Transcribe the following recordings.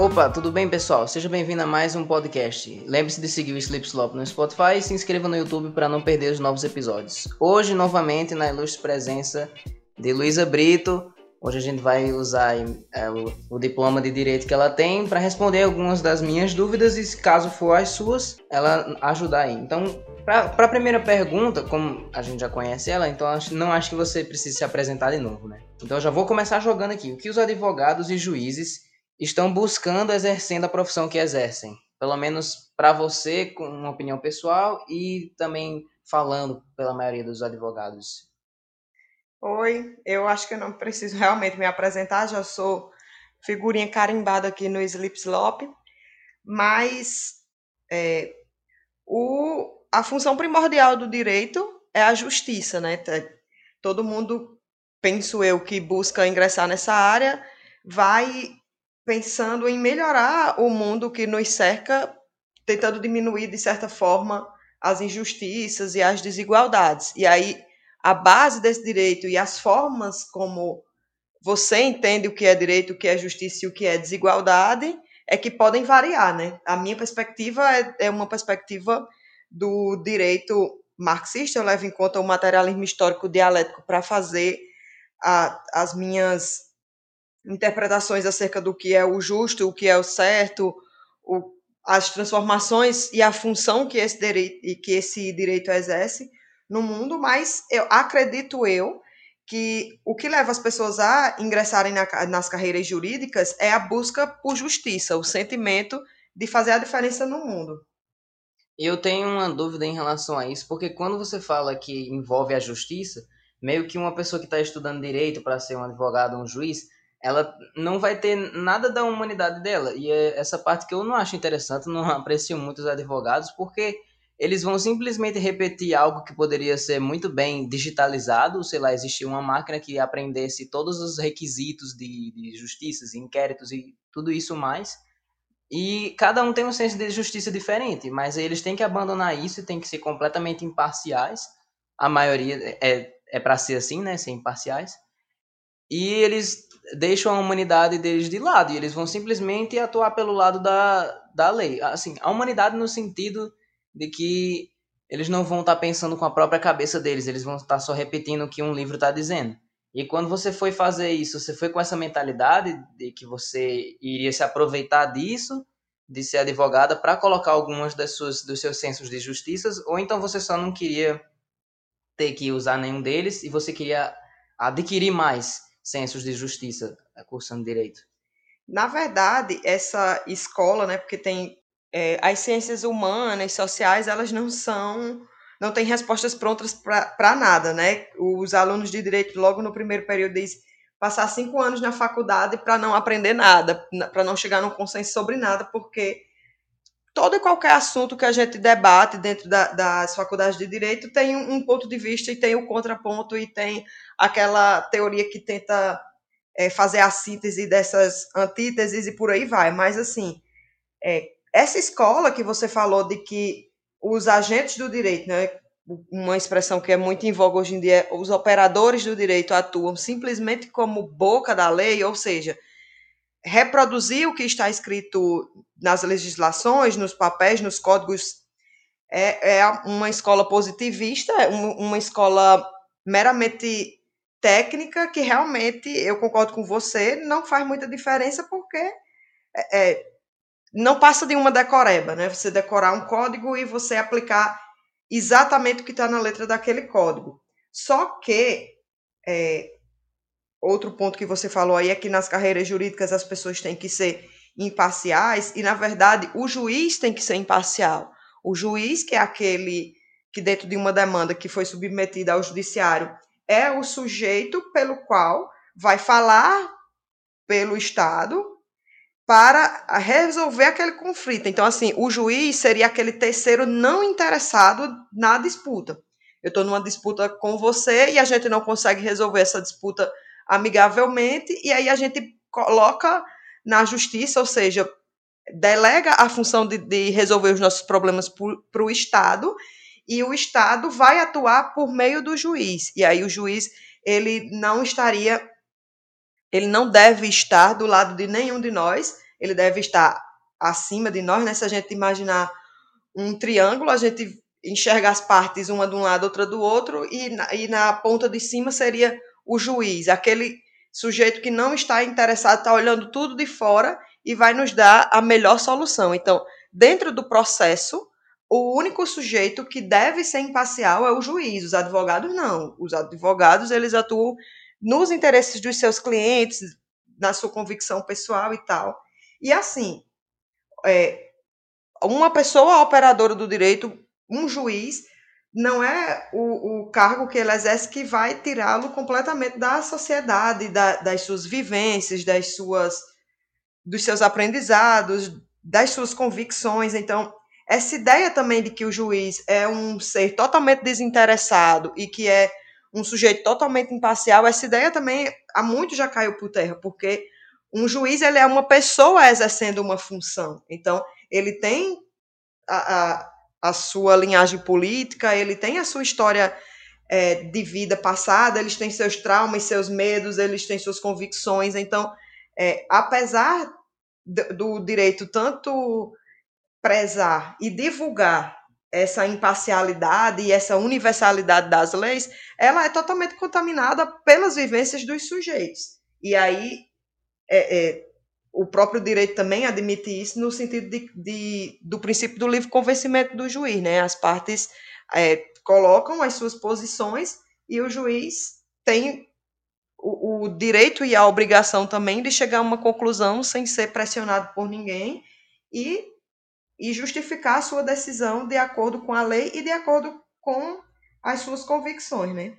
Opa, tudo bem pessoal? Seja bem-vindo a mais um podcast. Lembre-se de seguir o Sleep Slop no Spotify e se inscreva no YouTube para não perder os novos episódios. Hoje, novamente, na ilustre presença de Luísa Brito. Hoje a gente vai usar é, o, o, diploma de direito que ela tem para responder algumas das minhas dúvidas e, caso for as suas, ela ajudar aí. Então, para a primeira pergunta, como a gente já conhece ela, então não acho que você precise se apresentar de novo, né? Então, eu já vou começar jogando aqui. O que os advogados e juízes estão buscando exercendo a profissão que exercem. Pelo menos para você, com uma opinião pessoal e também falando pela maioria dos advogados. Oi, eu acho que eu não preciso realmente me apresentar, já sou figurinha carimbada aqui no Sleep Slop, mas é, o, a função primordial do direito é a justiça, né? Todo mundo, penso eu, que busca ingressar nessa área vai pensando em melhorar o mundo que nos cerca, tentando diminuir, de certa forma, as injustiças e as desigualdades. E aí, a base desse direito e as formas como você entende o que é direito, o que é justiça e o que é desigualdade é que podem variar, né? A minha perspectiva é, é uma perspectiva do direito marxista, eu levo em conta o materialismo histórico dialético para fazer a, as minhas interpretações acerca do que é o justo, o que é o certo, o, as transformações e a função que esse direito, que esse direito exerce no mundo, mas eu acredito eu que o que leva as pessoas a ingressarem na, nas carreiras jurídicas é a busca por justiça, o sentimento de fazer a diferença no mundo. Eu tenho uma dúvida em relação a isso, porque quando você fala que envolve a justiça, meio que uma pessoa que está estudando direito para ser um advogado, um juiz, ela não vai ter nada da humanidade dela. E é essa parte que eu não acho interessante, não aprecio muito os advogados, porque eles vão simplesmente repetir algo que poderia ser muito bem digitalizado, sei lá, existir uma máquina que aprendesse todos os requisitos de, de justiças, inquéritos e tudo isso mais. E cada um tem um senso de justiça diferente, mas eles têm que abandonar isso e têm que ser completamente imparciais. A maioria é, é para ser assim, né? Ser imparciais. E eles deixam a humanidade deles de lado e eles vão simplesmente atuar pelo lado da, da lei. Assim, a humanidade no sentido de que eles não vão estar tá pensando com a própria cabeça deles, eles vão estar tá só repetindo o que um livro está dizendo. E quando você foi fazer isso, você foi com essa mentalidade de que você iria se aproveitar disso, de ser advogada, para colocar algumas das suas, dos seus sensos de justiça, ou então você só não queria ter que usar nenhum deles e você queria adquirir mais sensos de justiça cursando direito? Na verdade, essa escola, né, porque tem é, as ciências humanas, sociais, elas não são, não têm respostas prontas para nada, né? Os alunos de direito, logo no primeiro período, dizem passar cinco anos na faculdade para não aprender nada, para não chegar num consenso sobre nada, porque todo e qualquer assunto que a gente debate dentro da, das faculdades de direito tem um, um, ponto de vista e tem o contraponto e tem aquela teoria que tenta é, fazer a síntese dessas antíteses e por aí vai. Mas, assim, é, essa escola que você falou de que os agentes do direito, né, uma expressão que é muito em voga hoje em dia, os operadores do direito atuam simplesmente como boca da lei, ou seja, reproduzir o que está escrito nas legislações, nos papéis, nos códigos, é, é uma escola positivista, é uma escola meramente técnica que realmente, eu concordo com você, não faz muita diferença porque é, é, não passa de uma decoreba, né? Você decorar um código e você aplicar exatamente o que está na letra daquele código. Só que é, outro ponto que você falou aí é que nas carreiras jurídicas as pessoas têm que ser imparciais e, na verdade, o juiz tem que ser imparcial. O juiz, que é aquele que, dentro de uma demanda que foi submetida ao judiciário, é o sujeito pelo qual vai falar pelo Estado para resolver aquele conflito. Então, assim, o juiz seria aquele terceiro não interessado na disputa. Eu estou numa disputa com você e a gente não consegue resolver essa disputa amigavelmente, e aí a gente coloca na justiça, ou seja, delega a função de, de resolver os nossos problemas para o Estado, e o Estado vai atuar por meio do juiz. E aí o juiz ele não estaria, ele não deve estar do lado de nenhum de nós, ele deve estar acima de nós, né? Se a gente imaginar um triângulo, a gente enxerga as partes uma de um lado, outra do outro, e na, e na ponta de cima seria o juiz, aquele sujeito que não está interessado, está olhando tudo de fora e vai nos dar a melhor solução. Então, dentro do processo, o único sujeito que deve ser imparcial é o juiz, os advogados não. Os advogados, eles atuam nos interesses dos seus clientes, na sua convicção pessoal e tal. E assim, é, uma pessoa operadora do direito, um juiz, não é o, o cargo que ele exerce que vai tirá-lo completamente da sociedade, da, das suas vivências, das suas, dos seus aprendizados, das suas convicções. Então, essa ideia também de que o juiz é um ser totalmente desinteressado e que é um sujeito totalmente imparcial, essa ideia também há muito já caiu por terra, porque um juiz ele é uma pessoa exercendo uma função. Então, ele tem a, a, a sua linhagem política, ele tem a sua história é, de vida passada, eles têm seus traumas, seus medos, eles têm suas convicções. Então, é, apesar do, direito tanto prezar e divulgar essa imparcialidade e essa universalidade das leis, ela é totalmente contaminada pelas vivências dos sujeitos. E aí é, é, o próprio direito também admite isso no sentido de, de, do princípio do livre convencimento do juiz, né? As partes é, colocam as suas posições e o juiz tem o, o, direito e a obrigação também de chegar a uma conclusão sem ser pressionado por ninguém e e justificar a sua decisão de acordo com a lei e de acordo com as suas convicções, né?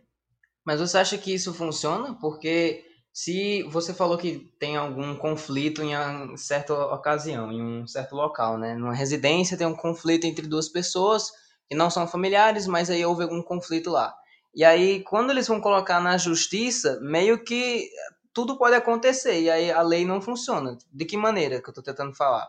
Mas você acha que isso funciona? Porque se você falou que tem algum conflito em certa ocasião, em um certo local, né? Numa residência tem um conflito entre duas pessoas que não são familiares, mas aí houve algum conflito lá. E aí, quando eles vão colocar na justiça, meio que tudo pode acontecer, e aí a lei não funciona. De que maneira que eu estou tentando falar?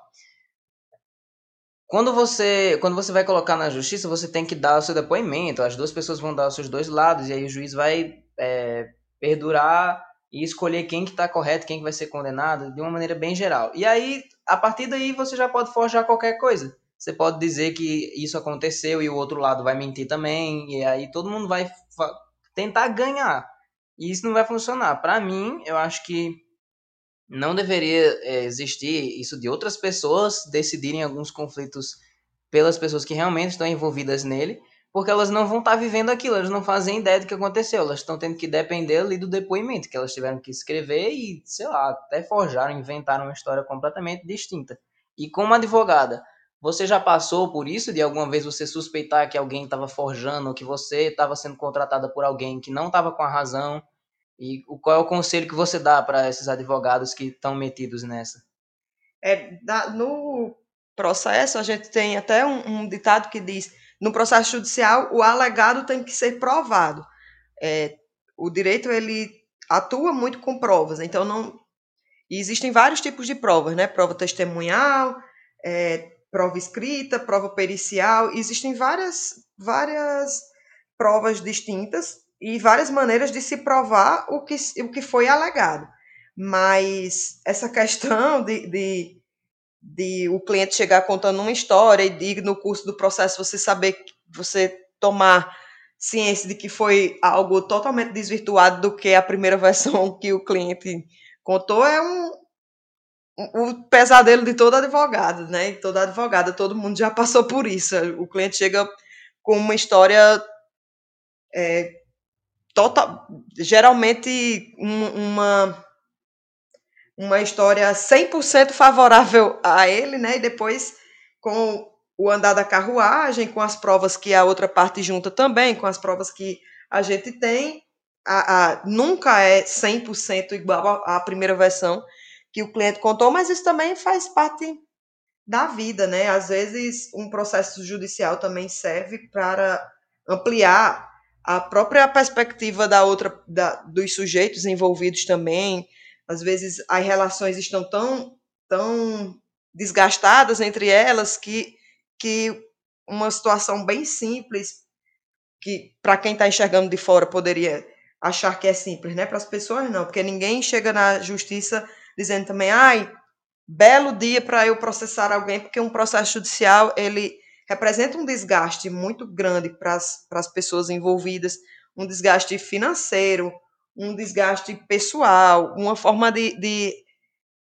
Quando você, quando você vai colocar na justiça, você tem que dar o seu depoimento, as duas pessoas vão dar os seus dois lados, e aí o juiz vai é, perdurar e escolher quem que está correto, quem que vai ser condenado, de uma maneira bem geral. E aí, a partir daí, você já pode forjar qualquer coisa. Você pode dizer que isso aconteceu e o outro lado vai mentir também, e aí todo mundo vai tentar ganhar. E isso não vai funcionar. Para mim, eu acho que não deveria é, existir isso de outras pessoas decidirem alguns conflitos pelas pessoas que realmente estão envolvidas nele, porque elas não vão estar tá vivendo aquilo, elas não fazem ideia do que aconteceu, elas estão tendo que depender ali do depoimento que elas tiveram que escrever e, sei lá, até forjaram, inventaram uma história completamente distinta. E como advogada, você já passou por isso de alguma vez você suspeitar que alguém estava forjando, ou que você estava sendo contratada por alguém que não estava com a razão e qual é o conselho que você dá para esses advogados que estão metidos nessa? É, no processo, a gente tem até um, um, ditado que diz: no processo judicial, o alegado tem que ser provado. É, o direito ele atua muito com provas, então não. existem vários tipos de provas, né? Prova testemunhal, é, prova escrita, prova pericial, existem várias, várias provas distintas e várias maneiras de se provar o que, o que foi alegado. Mas essa questão de, de, de o cliente chegar contando uma história e no curso do processo você saber, você tomar ciência de que foi algo totalmente desvirtuado do que a primeira versão que o cliente contou é um, o pesadelo de todo advogado, né? Toda advogada, todo mundo já passou por isso. O cliente chega com uma história é, total, geralmente um, uma uma história 100% favorável a ele, né? E depois com o andar da carruagem, com as provas que a outra parte junta também, com as provas que a gente tem, a, a, nunca é 100% igual à primeira versão que o cliente contou, mas isso também faz parte da vida, né? Às vezes um processo judicial também serve para ampliar a própria perspectiva da outra da, dos sujeitos envolvidos também às vezes as relações estão tão tão desgastadas entre elas que que uma situação bem simples que para quem está enxergando de fora poderia achar que é simples, né? Para as pessoas não, porque ninguém chega na justiça dizendo também, ai, belo dia para eu processar alguém, porque um processo judicial ele representa um desgaste muito grande para as pessoas envolvidas, um desgaste financeiro, um desgaste pessoal, uma forma de, de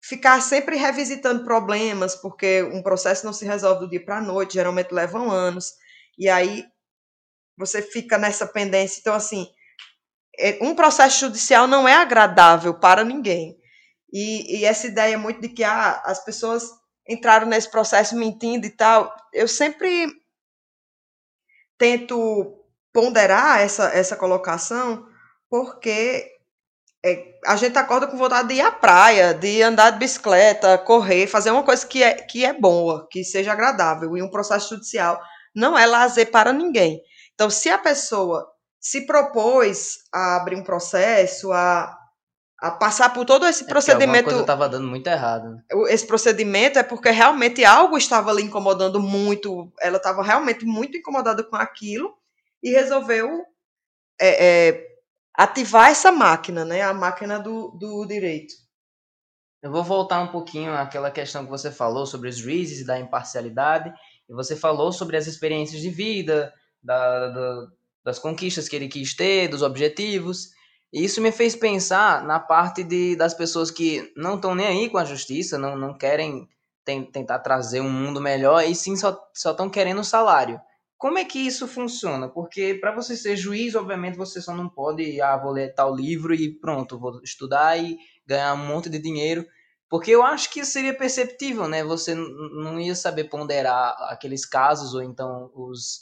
ficar sempre revisitando problemas, porque um processo não se resolve do dia para a noite, geralmente levam anos, e aí você fica nessa pendência. Então, assim, é, um processo judicial não é agradável para ninguém. E, e essa ideia muito de que ah, as pessoas entraram nesse processo mentindo e tal, eu sempre tento ponderar essa, essa colocação, porque é, a gente acorda com vontade de ir à praia, de andar de bicicleta, correr, fazer uma coisa que é, que é boa, que seja agradável. E um processo judicial não é lazer para ninguém. Então, se a pessoa se propôs a abrir um processo, a, a passar por todo esse é procedimento. Coisa estava dando muito errado. Esse procedimento é porque realmente algo estava lhe incomodando muito, ela estava realmente muito incomodada com aquilo e resolveu é, é, ativar essa máquina, né? A máquina do, do direito. Eu vou voltar um pouquinho àquela questão que você falou sobre os juízes e da imparcialidade. E você falou sobre as experiências de vida, da, da, das conquistas que ele quis ter, dos objetivos. E isso me fez pensar na parte de, das pessoas que não estão nem aí com a justiça, não, não querem tem, tentar trazer um mundo melhor, e sim só estão querendo salário. Como é que isso funciona? Porque para você ser juiz, obviamente, você só não pode, ah, vou ler tal livro e pronto, vou estudar e ganhar um monte de dinheiro. Porque eu acho que seria perceptível, né? Você não ia saber ponderar aqueles casos ou então os,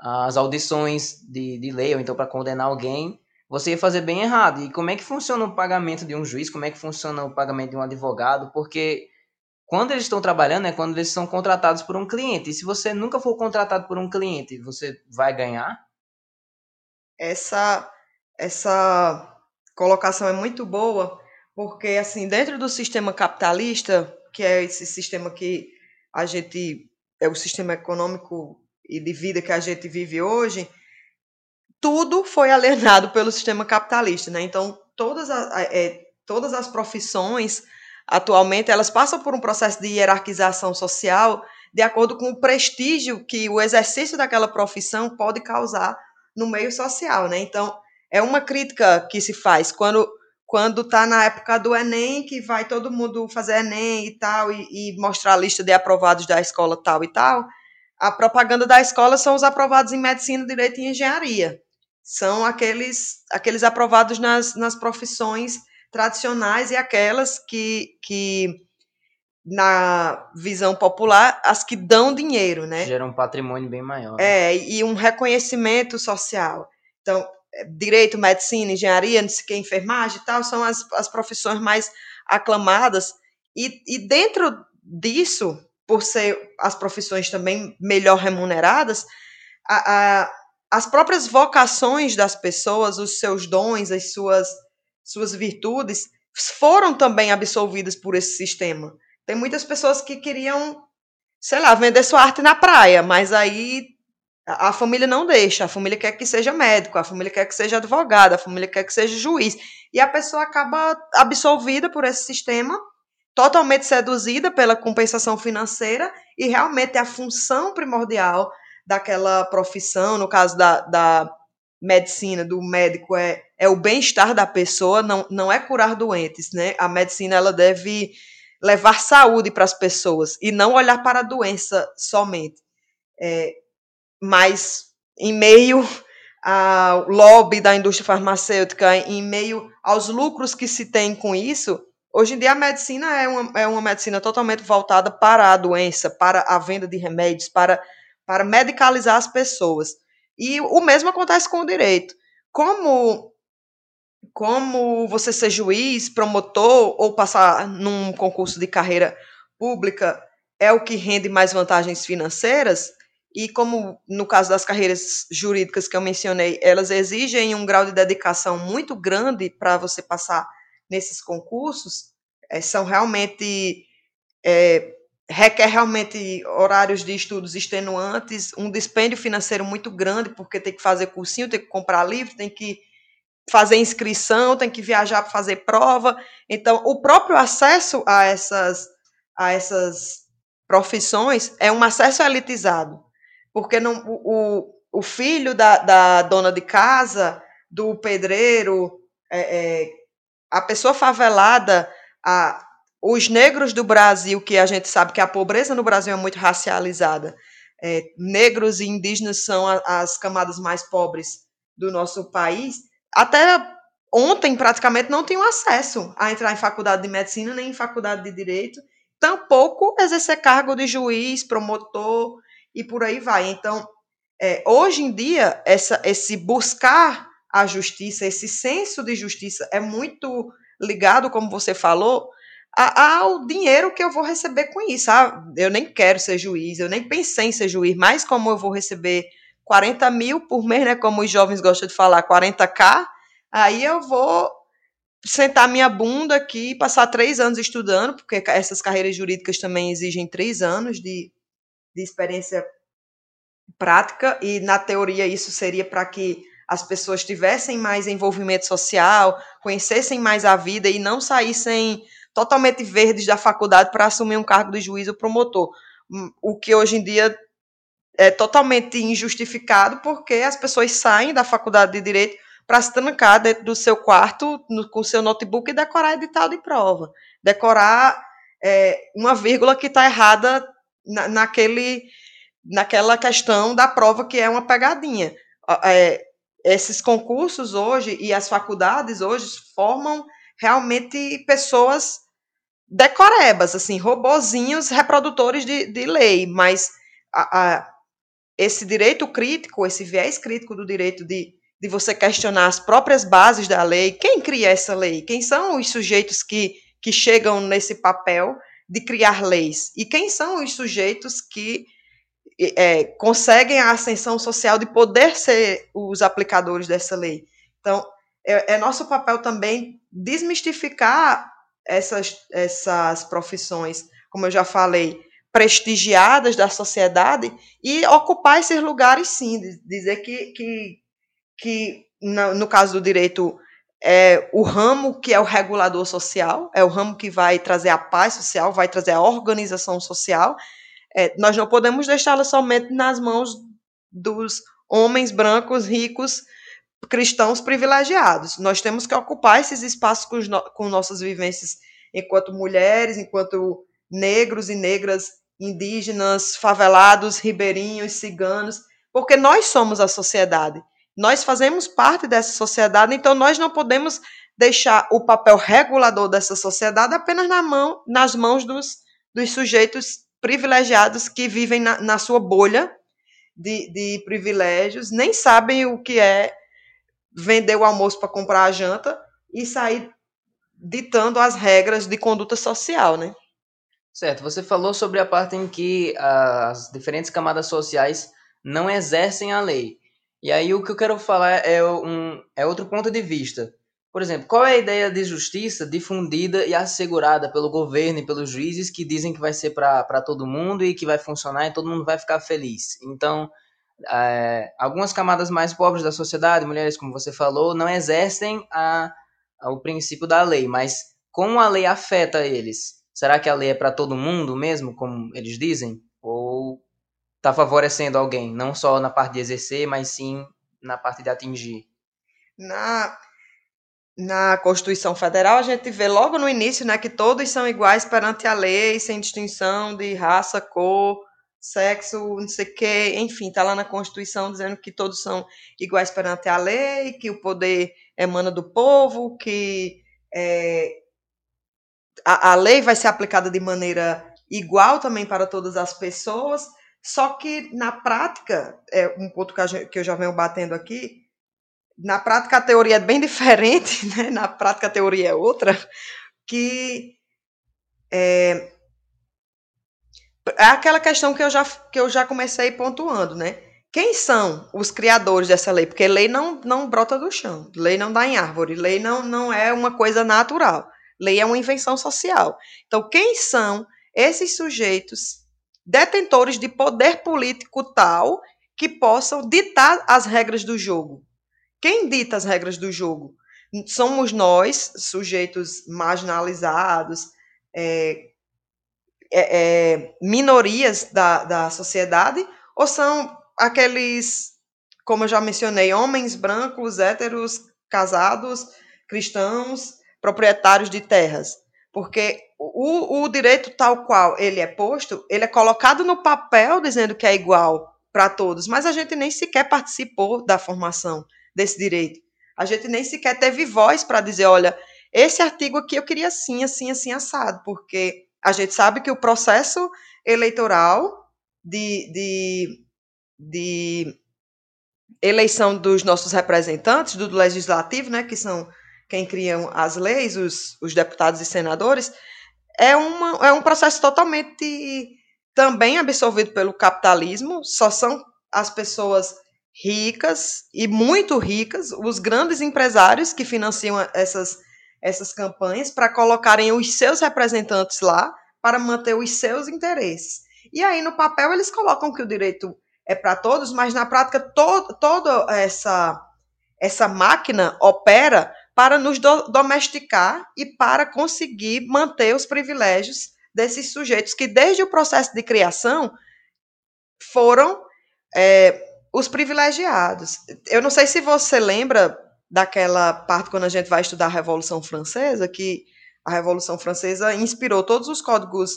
as audições de, de lei, ou então para condenar alguém, você ia fazer bem errado. E como é que funciona o pagamento de um juiz? Como é que funciona o pagamento de um advogado? Porque quando eles estão trabalhando é quando eles são contratados por um cliente. E se você nunca for contratado por um cliente, você vai ganhar? Essa essa colocação é muito boa, porque assim, dentro do sistema capitalista, que é esse sistema que a gente é o sistema econômico e de vida que a gente vive hoje, tudo foi alienado pelo sistema capitalista, né? Então, todas, as, é, todas as profissões, atualmente, elas passam por um processo de hierarquização social de acordo com o prestígio que o exercício daquela profissão pode causar no meio social, né? Então, é uma crítica que se faz quando quando está na época do Enem, que vai todo mundo fazer Enem e tal, e, e mostrar a lista de aprovados da escola tal e tal, a propaganda da escola são os aprovados em medicina, direito e engenharia são aqueles, aqueles aprovados nas, nas profissões tradicionais e aquelas que, que, na visão popular, as que dão dinheiro, né? Geram um patrimônio bem maior. É, e um reconhecimento social. Então, é, direito, medicina, engenharia, não sei o que, enfermagem e tal, são as, as profissões mais aclamadas. E, e dentro disso, por ser as profissões também melhor remuneradas, a, a as próprias vocações das pessoas, os seus dons, as suas, suas virtudes, foram também absolvidas por esse sistema. Tem muitas pessoas que queriam, sei lá, vender sua arte na praia, mas aí a, família não deixa. A família quer que seja médico, a família quer que seja advogado, a família quer que seja juiz. E a pessoa acaba absolvida por esse sistema, totalmente seduzida pela compensação financeira, e realmente a função primordial daquela profissão, no caso da, da medicina, do médico, é, é o bem-estar da pessoa, não, não é curar doentes, né? A medicina, ela deve levar saúde para as pessoas e não olhar para a doença somente. É, mas, em meio ao lobby da indústria farmacêutica, em meio aos lucros que se tem com isso, hoje em dia a medicina é uma, é uma medicina totalmente voltada para a doença, para a venda de remédios, para para medicalizar as pessoas. E o mesmo acontece com o direito. Como como você ser juiz, promotor ou passar num concurso de carreira pública é o que rende mais vantagens financeiras, e como no caso das carreiras jurídicas que eu mencionei, elas exigem um grau de dedicação muito grande para você passar nesses concursos, é, são realmente é, requer realmente horários de estudos extenuantes, um dispêndio financeiro muito grande, porque tem que fazer cursinho, tem que comprar livro, tem que fazer inscrição, tem que viajar para fazer prova. Então, o próprio acesso a essas a essas profissões é um acesso elitizado, porque não, o, o filho da, da dona de casa, do pedreiro, é, é, a pessoa favelada, a, os negros do Brasil, que a gente sabe que a pobreza no Brasil é muito racializada, é, negros e indígenas são a, as camadas mais pobres do nosso país, até ontem praticamente não tinham acesso a entrar em faculdade de medicina nem em faculdade de direito, tampouco exercer cargo de juiz, promotor e por aí vai. Então, é, hoje em dia, essa, esse buscar a justiça, esse senso de justiça é muito ligado, como você falou, ao dinheiro que eu vou receber com isso. Ah, eu nem quero ser juiz, eu nem pensei em ser juiz, mas como eu vou receber 40 mil por mês, né, como os jovens gostam de falar, 40k, aí eu vou sentar minha bunda aqui, passar três anos estudando, porque essas carreiras jurídicas também exigem três anos de, de experiência prática, e na teoria isso seria para que as pessoas tivessem mais envolvimento social, conhecessem mais a vida e não saíssem totalmente verdes da faculdade para assumir um cargo de juiz ou promotor. Hum, o que hoje em dia é totalmente injustificado, porque as pessoas saem da faculdade de direito para se trancar dentro do seu quarto no, com seu notebook e decorar edital de prova. Decorar é, uma vírgula que está errada na, naquele, naquela questão da prova que é uma pegadinha. É, esses concursos hoje e as faculdades hoje formam realmente pessoas decorebas, assim, robozinhos reprodutores de, de lei, mas a, a, esse direito crítico, esse viés crítico do direito de de você questionar as próprias bases da lei. Quem cria essa lei? Quem são os sujeitos que, que chegam nesse papel de criar leis? E quem são os sujeitos que é, conseguem a ascensão social de poder ser os aplicadores dessa lei? Então, é, é nosso papel também desmistificar essas, essas profissões, como eu já falei, prestigiadas da sociedade e ocupar esses lugares sim, dizer que, que que no, caso do direito é o ramo que é o regulador social, é o ramo que vai trazer a paz social, vai trazer a organização social. É, nós não podemos deixá-la somente nas mãos dos homens brancos, ricos, cristãos privilegiados. Nós temos que ocupar esses espaços com, com nossas vivências enquanto mulheres, enquanto negros e negras, indígenas, favelados, ribeirinhos, ciganos, porque nós somos a sociedade. Nós fazemos parte dessa sociedade, então nós não podemos deixar o papel regulador dessa sociedade apenas na mão, nas mãos dos, dos sujeitos privilegiados que vivem na, na sua bolha de, de privilégios, nem sabem o que é vender o almoço para comprar a janta e sair ditando as regras de conduta social, né? Certo, você falou sobre a parte em que as diferentes camadas sociais não exercem a lei. E aí o que eu quero falar é, um, é outro ponto de vista. Por exemplo, qual é a ideia de justiça difundida e assegurada pelo governo e pelos juízes que dizem que vai ser para todo mundo e que vai funcionar e todo mundo vai ficar feliz? Então, é, algumas camadas mais pobres da sociedade, mulheres, como você falou, não exercem a, a, o princípio da lei, mas como a lei afeta eles? Será que a lei é para todo mundo mesmo, como eles dizem? Ou está favorecendo alguém, não só na parte de exercer, mas sim na parte de atingir? Na, na Constituição Federal, a gente vê logo no início né, que todos são iguais perante a lei, sem distinção de raça, cor, sexo, não sei o quê, enfim, está lá na Constituição dizendo que todos são iguais perante a lei, que o poder emana do povo, que é, a, a lei vai ser aplicada de maneira igual também para todas as pessoas, só que na prática, é um ponto que, gente, que eu já venho batendo aqui, na prática a teoria é bem diferente, né? na prática a teoria é outra, que é, é aquela questão que eu, já, que eu já comecei pontuando, né? Quem são os criadores dessa lei? Porque lei não, não brota do chão, lei não dá em árvore, lei não, não é uma coisa natural, lei é uma invenção social. Então, quem são esses sujeitos detentores de poder político tal que possam ditar as regras do jogo. Quem dita as regras do jogo? Somos nós, sujeitos marginalizados, é, é, é, minorias da, da sociedade, ou são aqueles, como eu já mencionei, homens brancos, héteros, casados, cristãos, proprietários de terras? Porque o, o direito tal qual ele é posto, ele é colocado no papel dizendo que é igual para todos, mas a gente nem sequer participou da formação desse direito. A gente nem sequer teve voz para dizer, olha, esse artigo aqui eu queria assim, assim, assim, assado, porque a gente sabe que o processo eleitoral de, de, de eleição dos nossos representantes, do legislativo, né, que são quem criam as leis, os, os deputados e senadores, é, uma, é um processo totalmente também absorvido pelo capitalismo, só são as pessoas ricas e muito ricas, os grandes empresários que financiam essas, essas campanhas para colocarem os seus representantes lá para manter os seus interesses. E aí, no papel, eles colocam que o direito é para todos, mas na prática, to toda essa, essa máquina opera para nos do domesticar e para conseguir manter os privilégios desses sujeitos que, desde o processo de criação, foram é, os privilegiados. Eu não sei se você lembra daquela parte quando a gente vai estudar a Revolução Francesa, que a Revolução Francesa inspirou todos os códigos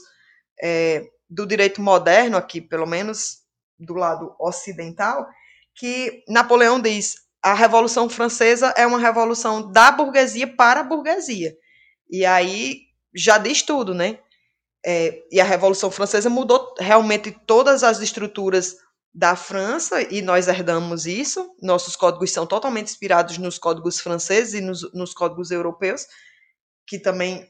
é, do direito moderno, aqui, pelo menos do lado ocidental, que Napoleão diz a Revolução Francesa é uma revolução da burguesia para a burguesia. E aí já diz tudo, né? É, e a Revolução Francesa mudou realmente todas as estruturas da França e nós herdamos isso. Nossos códigos são totalmente inspirados nos códigos franceses e nos, nos códigos europeus, que também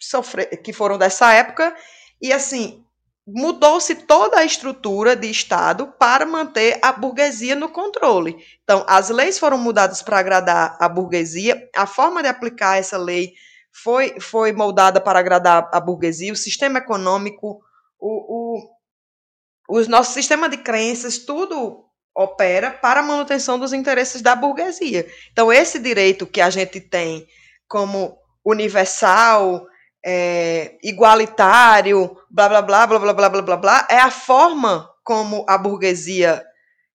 sofre, que foram dessa época. E assim, mudou-se toda a estrutura de Estado para manter a burguesia no controle. Então, as leis foram mudadas para agradar a burguesia, a forma de aplicar essa lei foi, foi moldada para agradar a burguesia, o sistema econômico, o, o, o nosso sistema de crenças, tudo opera para a manutenção dos interesses da burguesia. Então, esse direito que a gente tem como universal, é, igualitário, blá blá blá blá blá blá blá blá blá, é a forma como a burguesia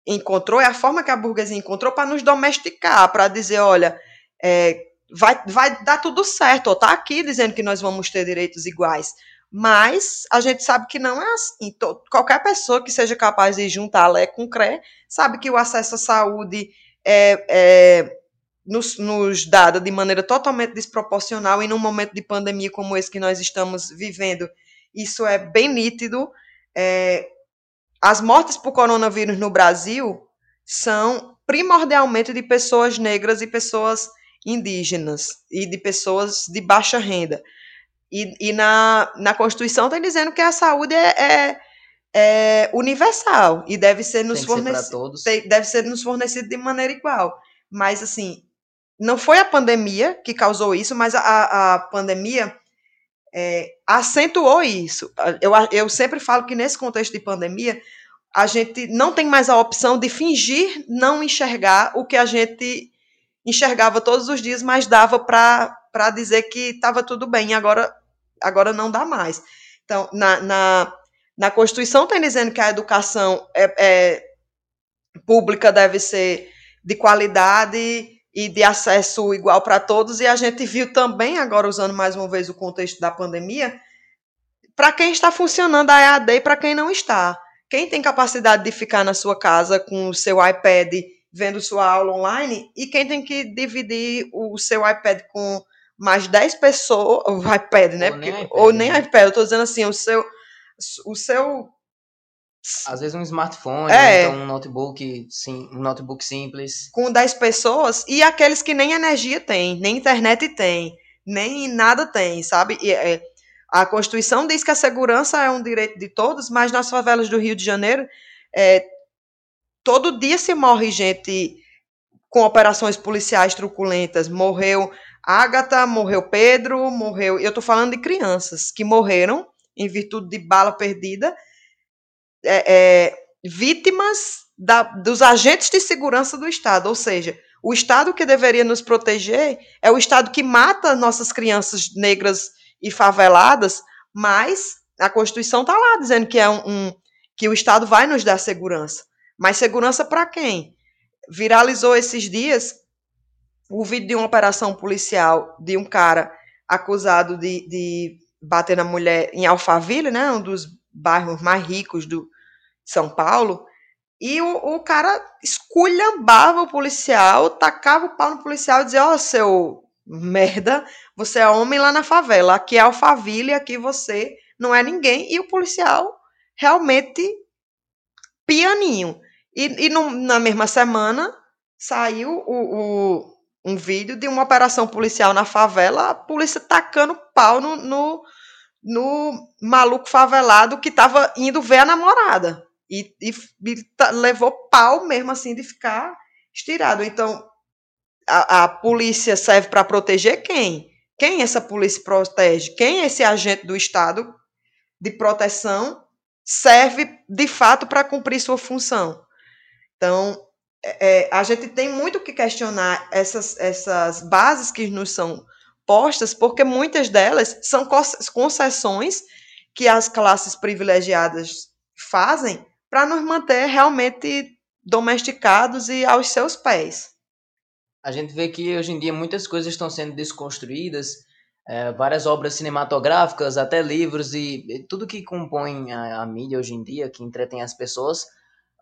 encontrou, é a forma que a burguesia encontrou para nos domesticar, para dizer, olha, é, vai, vai dar tudo certo, está aqui dizendo que nós vamos ter direitos iguais. Mas a gente sabe que não é assim. Qualquer pessoa que seja capaz de juntar Lé com Cré sabe que o acesso à saúde é, é nos, nos dada de maneira totalmente desproporcional e num momento de pandemia como esse que nós estamos vivendo. Isso é bem nítido. É, as mortes por coronavírus no Brasil são primordialmente de pessoas negras e pessoas indígenas e de pessoas de baixa renda. E, e na, na Constituição está dizendo que a saúde é, é, é, universal e deve ser nos fornecido deve ser nos fornecido de maneira igual. Mas assim, não foi a pandemia que causou isso, mas a, a pandemia é, acentuou isso. Eu, eu sempre falo que nesse contexto de pandemia, a gente não tem mais a opção de fingir não enxergar o que a gente enxergava todos os dias, mas dava para dizer que estava tudo bem, agora, agora não dá mais. Então, na, na, na Constituição tem dizendo que a educação é, é, pública deve ser de qualidade e de acesso igual para todos, e a gente viu também, agora usando mais uma vez o contexto da pandemia, para quem está funcionando a EAD e para quem não está. Quem tem capacidade de ficar na sua casa com o seu iPad vendo sua aula online e quem tem que dividir o seu iPad com mais 10 pessoas, o iPad, né? Ou, Porque, nem, iPad, ou nem né? iPad, eu estou dizendo assim, o seu, o seu às vezes um smartphone, é. então um notebook, sim, um notebook simples. Com 10 pessoas e aqueles que nem energia tem, nem internet tem, nem nada tem, sabe? E, é, a Constituição diz que a segurança é um direito de todos, mas nas favelas do Rio de Janeiro, é, todo dia se morre gente com operações policiais truculentas. Morreu Ágata, morreu Pedro, morreu. Eu estou falando de crianças que morreram em virtude de bala perdida é, é, vítimas da, dos agentes de segurança do Estado, ou seja, o Estado que deveria nos proteger é o Estado que mata nossas crianças negras e faveladas, mas a Constituição está lá dizendo que é um, um, que o Estado vai nos dar segurança. Mas segurança para quem? Viralizou esses dias o vídeo de uma operação policial de um cara acusado de, de bater na mulher em Alphaville, né, um dos bairros mais ricos do São Paulo, e o, o cara esculhambava o policial, tacava o pau no policial e dizia, ó, oh, seu merda, você é homem lá na favela, aqui é Alphaville, aqui você não é ninguém, e o policial realmente pianinho. E, e no, na mesma semana saiu o, o, um vídeo de uma operação policial na favela, a polícia tacando pau no, no, no maluco favelado que estava indo ver a namorada. E, e, e, levou pau mesmo assim de ficar estirado. Então, a, a polícia serve para proteger quem? Quem essa polícia protege? Quem esse agente do Estado de proteção serve de fato para cumprir sua função? Então, é, a gente tem muito que questionar essas, essas bases que nos são postas, porque muitas delas são concessões que as classes privilegiadas fazem para nos manter realmente domesticados e aos seus pés. A gente vê que hoje em dia muitas coisas estão sendo desconstruídas, é, várias obras cinematográficas, até livros e, e tudo que compõe a, a mídia hoje em dia, que entretém as pessoas,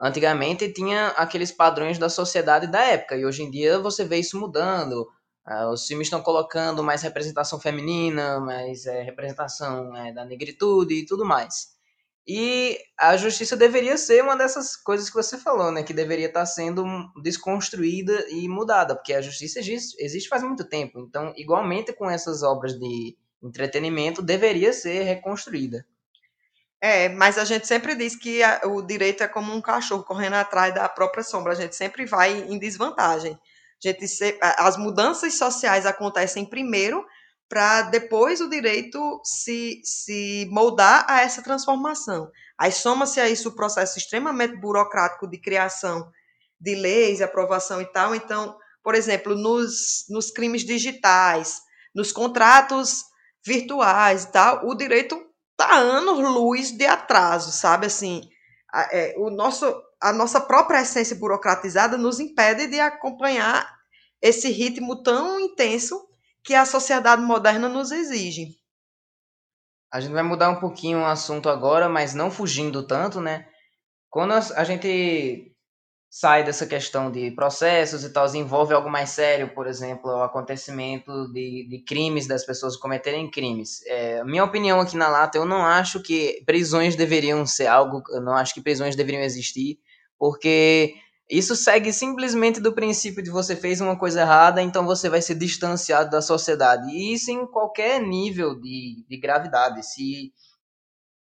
Antigamente tinha aqueles padrões da sociedade da época, e hoje em dia você vê isso mudando. Uh, os filmes estão colocando mais representação feminina, mais é, representação é, da negritude e tudo mais. E a justiça deveria ser uma dessas coisas que você falou, né? Que deveria estar sendo desconstruída e mudada, porque a justiça existe faz muito tempo. Então, igualmente com essas obras de entretenimento, deveria ser reconstruída. É, mas a gente sempre diz que a, o direito é como um cachorro correndo atrás da própria sombra, a gente sempre vai em desvantagem. A gente se, as mudanças sociais acontecem primeiro para depois o direito se, se moldar a essa transformação. Aí soma-se a isso o processo extremamente burocrático de criação de leis, aprovação e tal. Então, por exemplo, nos, nos crimes digitais, nos contratos virtuais e tal, o direito tá anos luz de atraso, sabe? Assim, a, é, o nosso, a nossa própria essência burocratizada nos impede de acompanhar esse ritmo tão intenso que a sociedade moderna nos exige. A gente vai mudar um pouquinho o assunto agora, mas não fugindo tanto, né? Quando a gente sai dessa questão de processos e tal, envolve algo mais sério, por exemplo, o acontecimento de, de crimes, das pessoas cometerem crimes. É, minha opinião aqui na Lata, eu não acho que prisões deveriam ser algo, eu não acho que prisões deveriam existir, porque isso segue simplesmente do princípio de você fez uma coisa errada, então você vai ser distanciado da sociedade. E isso em qualquer nível de, de gravidade. Se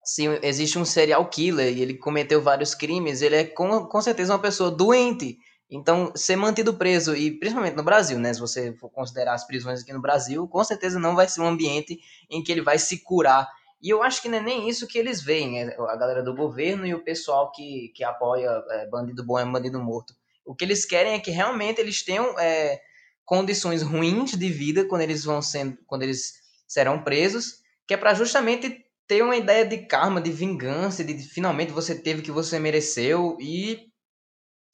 se existe um serial killer e ele cometeu vários crimes, ele é com, com certeza uma pessoa doente. Então, ser mantido preso, e principalmente no Brasil, né? Se você for considerar as prisões aqui no Brasil, com certeza não vai ser um ambiente em que ele vai se curar. E eu acho que não é nem isso que eles veem, é a galera do governo e o pessoal que, que apoia é, bandido bom é bandido morto. O que eles querem é que realmente eles tenham é, condições ruins de vida quando eles vão sendo, quando eles serão presos, que é para justamente ter uma ideia de karma, de vingança, de, de finalmente você teve o que você mereceu e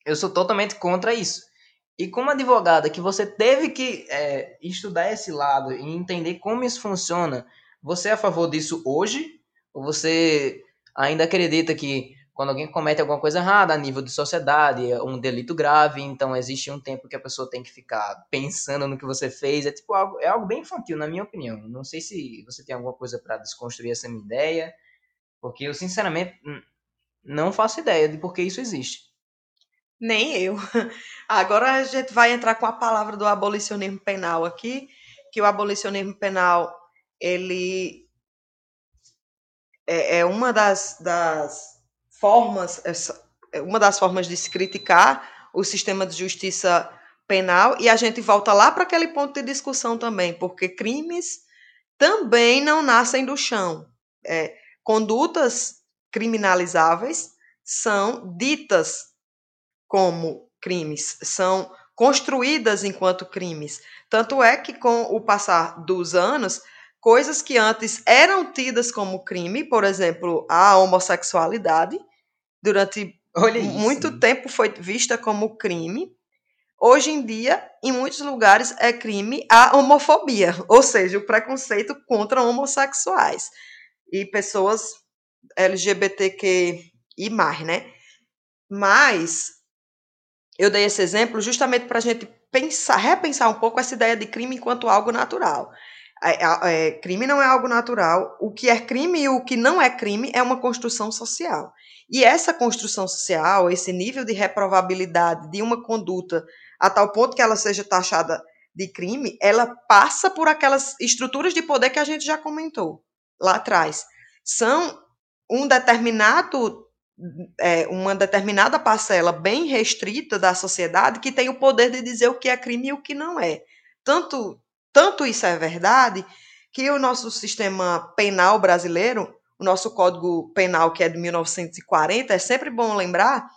eu sou totalmente contra isso. E como advogada que você teve que é, estudar esse lado e entender como isso funciona, você é a favor disso hoje? Ou você ainda acredita que quando alguém comete alguma coisa errada a nível de sociedade, é um delito grave, então existe um tempo que a pessoa tem que ficar pensando no que você fez. É tipo algo, é algo bem infantil, na minha opinião. Não sei se você tem alguma coisa para desconstruir essa minha ideia, porque eu sinceramente não faço ideia de por que isso existe. Nem eu. Agora a gente vai entrar com a palavra do abolicionismo penal aqui, que o abolicionismo penal ele é, é uma das, das formas, é uma das formas de se criticar o sistema de justiça penal, e a gente volta lá para aquele ponto de discussão também, porque crimes também não nascem do chão. É, condutas criminalizáveis são ditas como crimes, são construídas enquanto crimes. Tanto é que, com o passar dos anos, coisas que antes eram tidas como crime, por exemplo, a homossexualidade, durante muito tempo foi vista como crime. Hoje em dia, em muitos lugares, é crime a homofobia, ou seja, o preconceito contra homossexuais e pessoas LGBTQI, né? Mas eu dei esse exemplo justamente para a gente pensar, repensar um pouco essa ideia de crime enquanto algo natural. É, é, é, crime não é algo natural. O que é crime e o que não é crime é uma construção social. E essa construção social, esse nível de reprovabilidade de uma conduta a tal ponto que ela seja taxada de crime, ela passa por aquelas estruturas de poder que a gente já comentou lá atrás. São um determinado é, uma determinada parcela bem restrita da sociedade que tem o poder de dizer o que é crime e o que não é. Tanto, tanto isso é verdade que o nosso sistema penal brasileiro, o nosso Código Penal, que é de 1940, é sempre bom lembrar,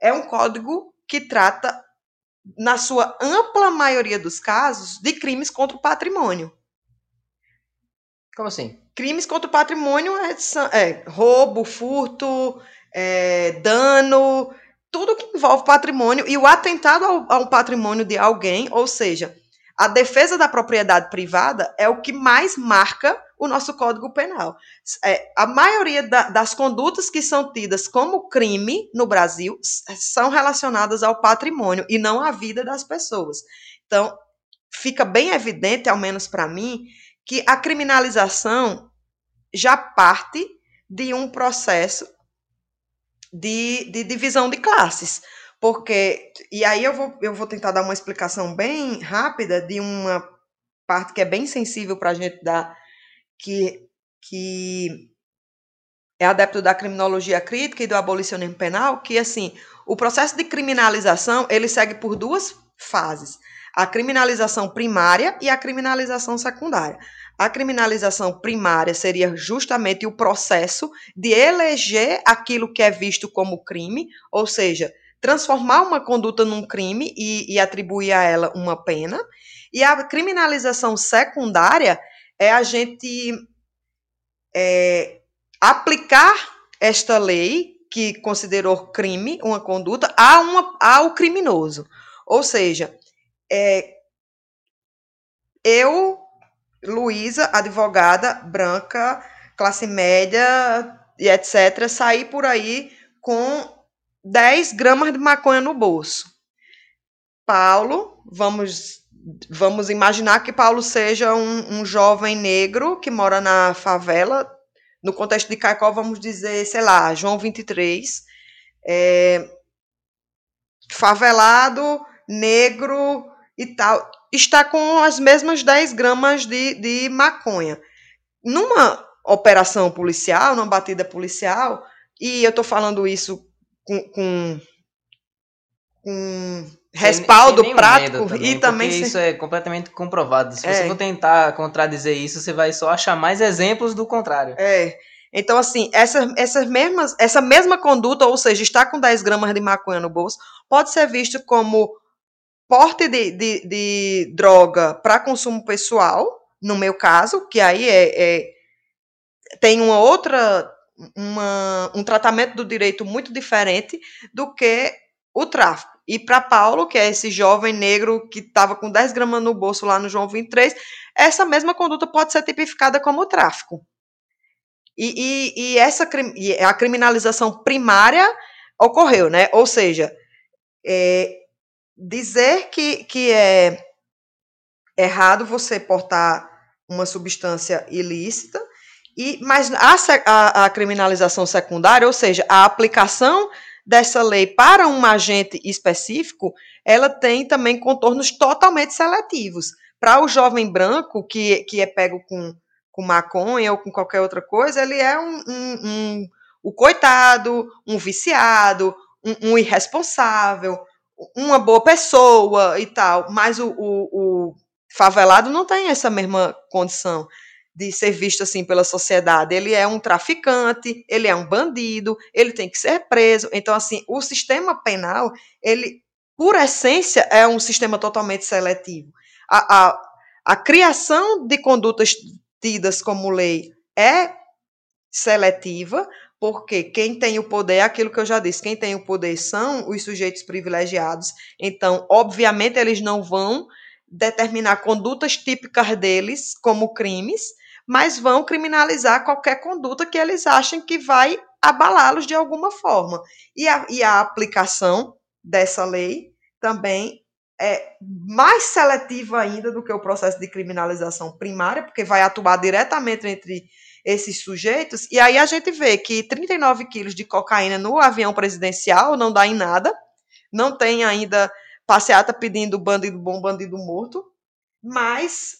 é um código que trata, na sua ampla maioria dos casos, de crimes contra o patrimônio. Como assim? Crimes contra o patrimônio é, é roubo, furto, é, dano, tudo que envolve patrimônio e o atentado ao, ao patrimônio de alguém, ou seja, a defesa da propriedade privada é o que mais marca o nosso Código Penal. É, a maioria da, das condutas que são tidas como crime no Brasil são relacionadas ao patrimônio e não à vida das pessoas. Então, fica bem evidente, ao menos para mim, que a criminalização já parte de um processo de, de divisão de classes. Porque, e aí eu vou, eu vou tentar dar uma explicação bem rápida de uma parte que é bem sensível para a gente dar, que, que é adepto da criminologia crítica e do abolicionismo penal, que, assim, o processo de criminalização, ele segue por duas fases. A criminalização primária e a criminalização secundária. A criminalização primária seria justamente o processo de eleger aquilo que é visto como crime, ou seja, transformar uma conduta num crime e, e atribuir a ela uma pena. E a criminalização secundária é a gente é, aplicar esta lei que considerou crime, uma conduta, a uma, ao criminoso. Ou seja, é, eu Luísa, advogada, branca, classe média e etc., sair por aí com 10 gramas de maconha no bolso. Paulo, vamos, vamos imaginar que Paulo seja um, um jovem negro que mora na favela. No contexto de Caicó, vamos dizer, sei lá, João 23. É, favelado, negro e tal está com as mesmas 10 gramas de, de maconha. Numa operação policial, numa batida policial, e eu estou falando isso com, com, com respaldo sem, sem prático também, e também sem... isso é completamente comprovado. Se é. você for tentar contradizer isso, você vai só achar mais exemplos do contrário. É. Então, assim, essa, essas mesmas, essa mesma conduta, ou seja, estar com 10 gramas de maconha no bolso, pode ser visto como porte de, de, de droga para consumo pessoal, no meu caso, que aí é, é tem uma outra uma, um tratamento do direito muito diferente do que o tráfico. E para Paulo, que é esse jovem negro que estava com 10 gramas no bolso lá no João 23, essa mesma conduta pode ser tipificada como tráfico. E, e, e essa e a criminalização primária ocorreu, né? Ou seja, é, dizer que, que é errado você portar uma substância ilícita, e, mas a, a, a criminalização secundária, ou seja, a aplicação dessa lei para um agente específico, ela tem também contornos totalmente seletivos. Para o jovem branco que, que é pego com, com maconha ou com qualquer outra coisa, ele é um, um, um o coitado, um viciado, um, um irresponsável, uma boa pessoa e tal, mas o, o, o, favelado não tem essa mesma condição de ser visto assim pela sociedade. Ele é um traficante, ele é um bandido, ele tem que ser preso. Então, assim, o sistema penal, ele, por essência, é um sistema totalmente seletivo. A, a, a criação de condutas tidas como lei é seletiva, porque quem tem o poder é aquilo que eu já disse, quem tem o poder são os sujeitos privilegiados. Então, obviamente, eles não vão determinar condutas típicas deles como crimes, mas vão criminalizar qualquer conduta que eles achem que vai abalá-los de alguma forma. E a, e a aplicação dessa lei também é mais seletiva ainda do que o processo de criminalização primária, porque vai atuar diretamente entre esses sujeitos, e aí a gente vê que 39 quilos de cocaína no avião presidencial não dá em nada, não tem ainda passeata pedindo bandido bom, bandido morto, mas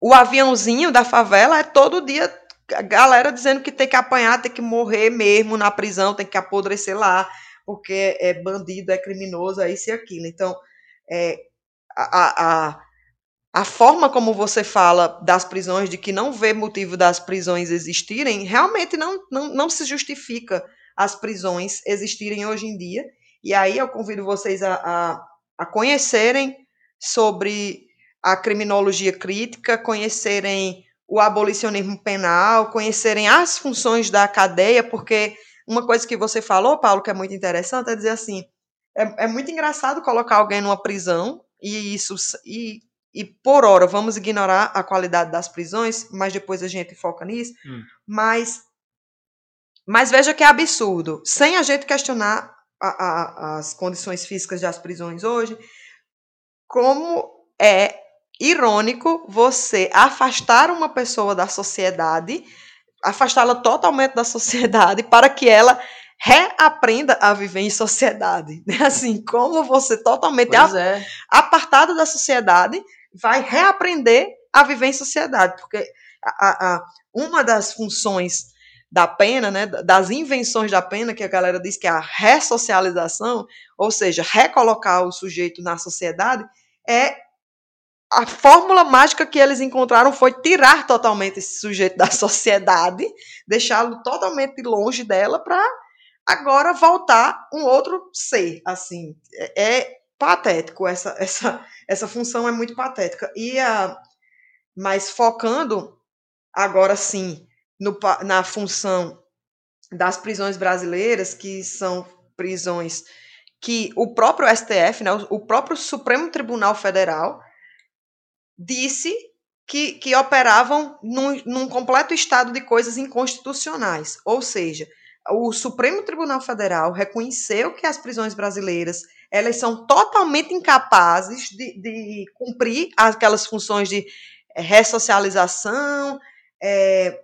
o aviãozinho da favela é todo dia a galera dizendo que tem que apanhar, tem que morrer mesmo na prisão, tem que apodrecer lá, porque é bandido, é criminoso, é isso e aquilo. Então, é, a, a, a forma como você fala das prisões, de que não vê motivo das prisões existirem, realmente não, não, não se justifica as prisões existirem hoje em dia. E aí eu convido vocês a, a, a conhecerem sobre a criminologia crítica, conhecerem o abolicionismo penal, conhecerem as funções da cadeia, porque uma coisa que você falou, Paulo, que é muito interessante, é dizer assim: é, é muito engraçado colocar alguém numa prisão e isso e, e por hora vamos ignorar a qualidade das prisões, mas depois a gente foca nisso. Hum. Mas mas veja que é absurdo, sem a gente questionar a, a, as condições físicas das prisões hoje, como é irônico você afastar uma pessoa da sociedade, afastá-la totalmente da sociedade para que ela reaprenda a viver em sociedade. Assim, como você totalmente é. apartado da sociedade vai reaprender a viver em sociedade, porque a, a, uma das funções da pena, né, das invenções da pena, que a galera diz que é a ressocialização, ou seja, recolocar o sujeito na sociedade, é a fórmula mágica que eles encontraram foi tirar totalmente esse sujeito da sociedade, deixá-lo totalmente longe dela para agora voltar um outro ser, assim. É, é, patético essa essa essa função é muito patética. E a mas focando agora sim no, na função das prisões brasileiras, que são prisões que o próprio STF, né, o próprio Supremo Tribunal Federal disse que, que operavam num, num completo estado de coisas inconstitucionais. Ou seja, o Supremo Tribunal Federal reconheceu que as prisões brasileiras elas são totalmente incapazes de, de cumprir aquelas funções de eh, ressocialização, é,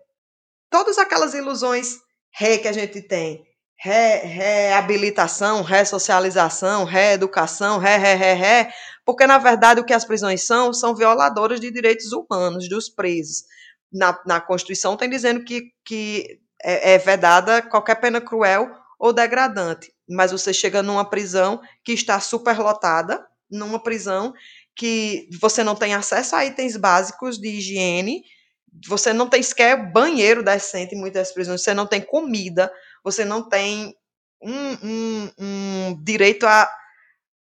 todas aquelas ilusões ré que a gente tem, re, reabilitação, ressocialização, reeducação, ré, ré, ré, ré, porque, na verdade, o que as prisões são, são violadoras de direitos humanos dos presos. Na, na Constituição tem dizendo que, que é, é vedada qualquer pena cruel ou degradante. Mas você chega numa prisão que está superlotada, numa prisão que você não tem acesso a itens básicos de higiene, você não tem sequer banheiro decente em muitas prisões, você não tem comida, você não tem um, um, um direito a,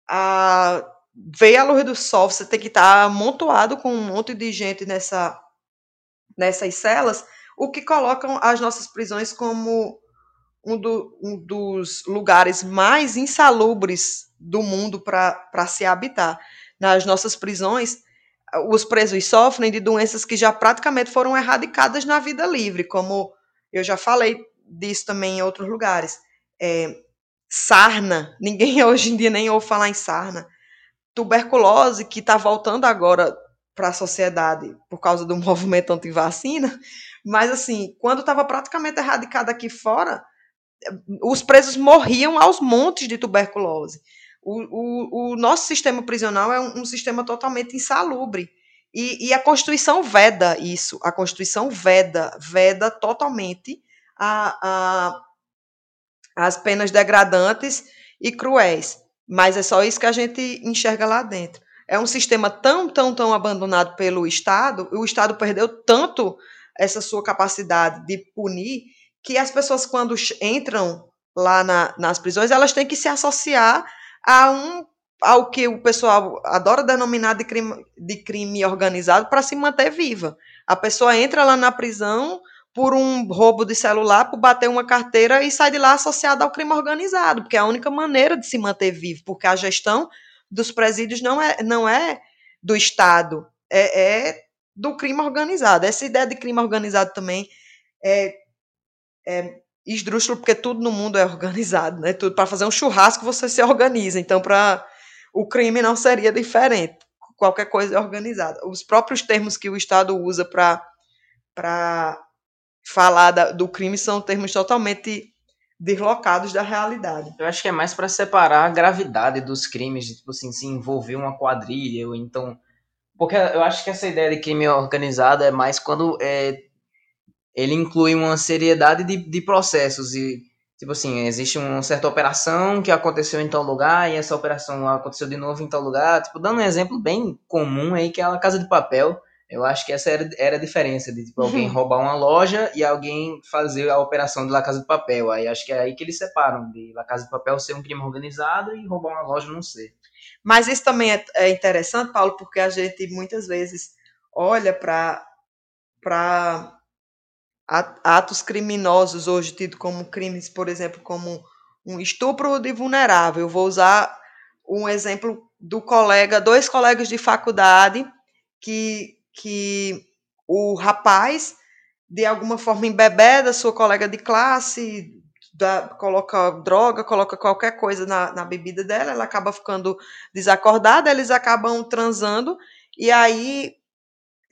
a ver a luz do sol, você tem que estar tá amontoado com um monte de gente nessa, nessas celas, o que colocam as nossas prisões como um, do, um dos lugares mais insalubres do mundo para se habitar. Nas nossas prisões, os presos sofrem de doenças que já praticamente foram erradicadas na vida livre, como eu já falei disso também em outros lugares. É, sarna, ninguém hoje em dia nem ouve falar em sarna tuberculose, que está voltando agora para a sociedade por causa do movimento anti-vacina, mas assim, quando estava praticamente erradicada aqui fora, os presos morriam aos montes de tuberculose. O, o, o nosso sistema prisional é um, um sistema totalmente insalubre. E, e, a Constituição veda isso. A Constituição veda, veda totalmente a, a, as penas degradantes e cruéis. Mas é só isso que a gente enxerga lá dentro. É um sistema tão, tão, tão abandonado pelo Estado, o Estado perdeu tanto essa sua capacidade de punir, que as pessoas, quando entram lá na, nas prisões, elas têm que se associar a um, ao que o pessoal adora denominar de crime, de crime organizado para se manter viva. A pessoa entra lá na prisão por um roubo de celular, por bater uma carteira e sai de lá associada ao crime organizado, porque é a única maneira de se manter vivo, porque a gestão dos presídios não é, não é do Estado, é, é do crime organizado. Essa ideia de crime organizado também é, é esdrúxulo, porque tudo no mundo é organizado, né? Tudo para fazer um churrasco você se organiza. Então, para o crime não seria diferente. Qualquer coisa é organizada. Os próprios termos que o Estado usa para falar do crime são termos totalmente deslocados da realidade. Eu acho que é mais para separar a gravidade dos crimes, de, tipo assim, se envolver uma quadrilha, ou então. Porque eu acho que essa ideia de crime organizado é mais quando é, ele inclui uma seriedade de, de processos e tipo assim existe uma certa operação que aconteceu em tal lugar e essa operação aconteceu de novo em tal lugar tipo dando um exemplo bem comum aí que é a casa de papel eu acho que essa era, era a diferença de tipo, alguém uhum. roubar uma loja e alguém fazer a operação de La Casa de Papel. Aí acho que é aí que eles separam de La Casa de Papel ser um crime organizado e roubar uma loja não ser. Mas isso também é, é interessante, Paulo, porque a gente muitas vezes olha para atos criminosos hoje tido como crimes, por exemplo, como um estupro de vulnerável. Eu vou usar um exemplo do colega, dois colegas de faculdade que, que o rapaz de alguma forma embebeda sua colega de classe, coloca droga, coloca qualquer coisa na, na bebida dela, ela acaba ficando desacordada, eles acabam transando, e aí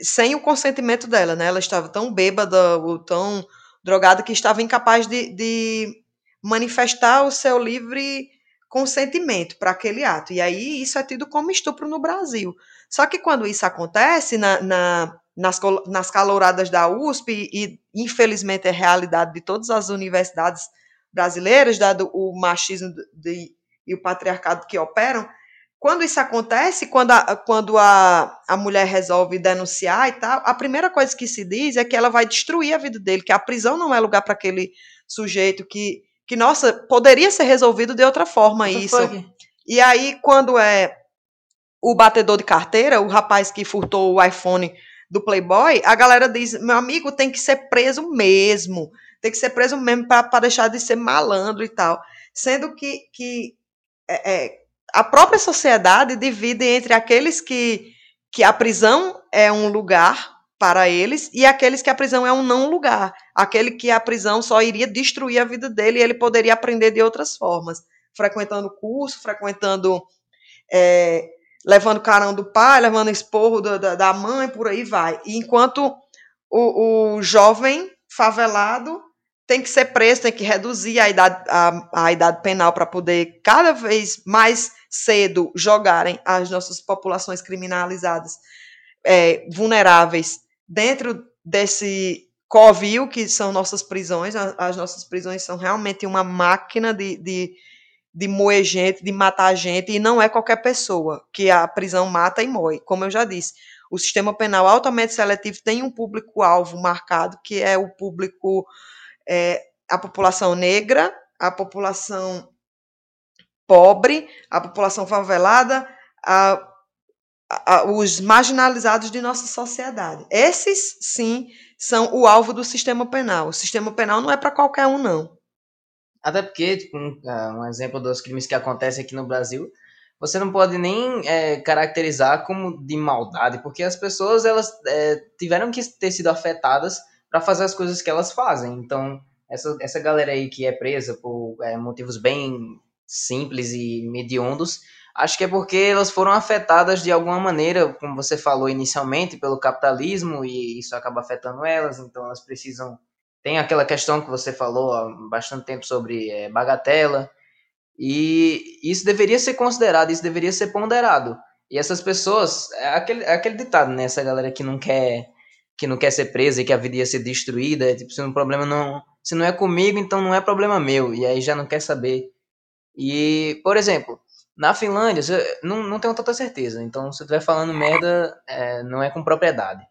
sem o consentimento dela, né? Ela estava tão bêbada ou tão drogada que estava incapaz de, de manifestar o seu livre consentimento para aquele ato. E aí isso é tido como estupro no Brasil. Só que quando isso acontece na, na, nas, nas caloradas da USP, e infelizmente é realidade de todas as universidades brasileiras, dado o machismo de, e o patriarcado que operam, quando isso acontece, quando, a, quando a, a mulher resolve denunciar e tal, a primeira coisa que se diz é que ela vai destruir a vida dele, que a prisão não é lugar para aquele sujeito, que, que, nossa, poderia ser resolvido de outra forma isso. E aí, quando é o batedor de carteira, o rapaz que furtou o iPhone do Playboy, a galera diz: meu amigo, tem que ser preso mesmo, tem que ser preso mesmo para deixar de ser malandro e tal. Sendo que, que é, é, a própria sociedade divide entre aqueles que, que a prisão é um lugar para eles e aqueles que a prisão é um não lugar. Aquele que a prisão só iria destruir a vida dele e ele poderia aprender de outras formas, frequentando curso, frequentando. É, levando carão do pai, levando esporro da, da mãe, por aí vai. E enquanto o, o jovem favelado tem que ser preso, tem que reduzir a idade, a, a idade penal para poder cada vez mais cedo jogarem as nossas populações criminalizadas é, vulneráveis dentro desse covil que são nossas prisões. As nossas prisões são realmente uma máquina de, de, de moer gente, de matar gente, e não é qualquer pessoa que a prisão mata e moe. Como eu já disse, o sistema penal altamente seletivo tem um público-alvo marcado, que é o público, é, a população negra, a população pobre, a população favelada, a, a, os marginalizados de nossa sociedade. Esses, sim, são o alvo do sistema penal. O sistema penal não é para qualquer um, não. Até porque, tipo, um, é, um, exemplo dos crimes que acontecem aqui no Brasil, você não pode nem é, caracterizar como de maldade, porque as pessoas elas é, tiveram que ter sido afetadas para fazer as coisas que elas fazem. Então, essa, essa galera aí que é presa por é, motivos bem simples e mediondos, acho que é porque elas foram afetadas de alguma maneira, como você falou inicialmente, pelo capitalismo e isso acaba afetando elas, então elas precisam. Tem aquela questão que você falou há bastante tempo sobre é, bagatela, e isso deveria ser considerado, isso deveria ser ponderado. E essas pessoas, é aquele, é aquele ditado, né? Essa galera que não quer que não quer ser presa e que a vida ia ser destruída, é tipo, se um problema não, se não é comigo, então não é problema meu, e aí já não quer saber e, por exemplo, na Finlândia, não, não tenho tanta certeza, então se eu estiver falando merda, é, não é com propriedade.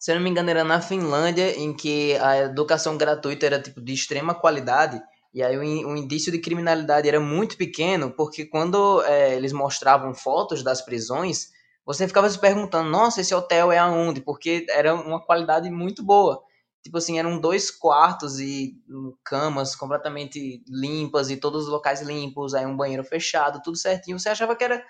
Se eu não me engano, era na Finlândia, em que a educação gratuita era tipo de extrema qualidade, E aí o, o indício de criminalidade era muito pequeno, porque quando é, eles mostravam fotos das prisões, você ficava se perguntando, nossa, esse hotel é aonde? Porque era uma qualidade muito boa. Tipo assim, eram dois quartos e camas completamente limpas e todos os locais limpos, aí um banheiro fechado, tudo certinho. Você achava que era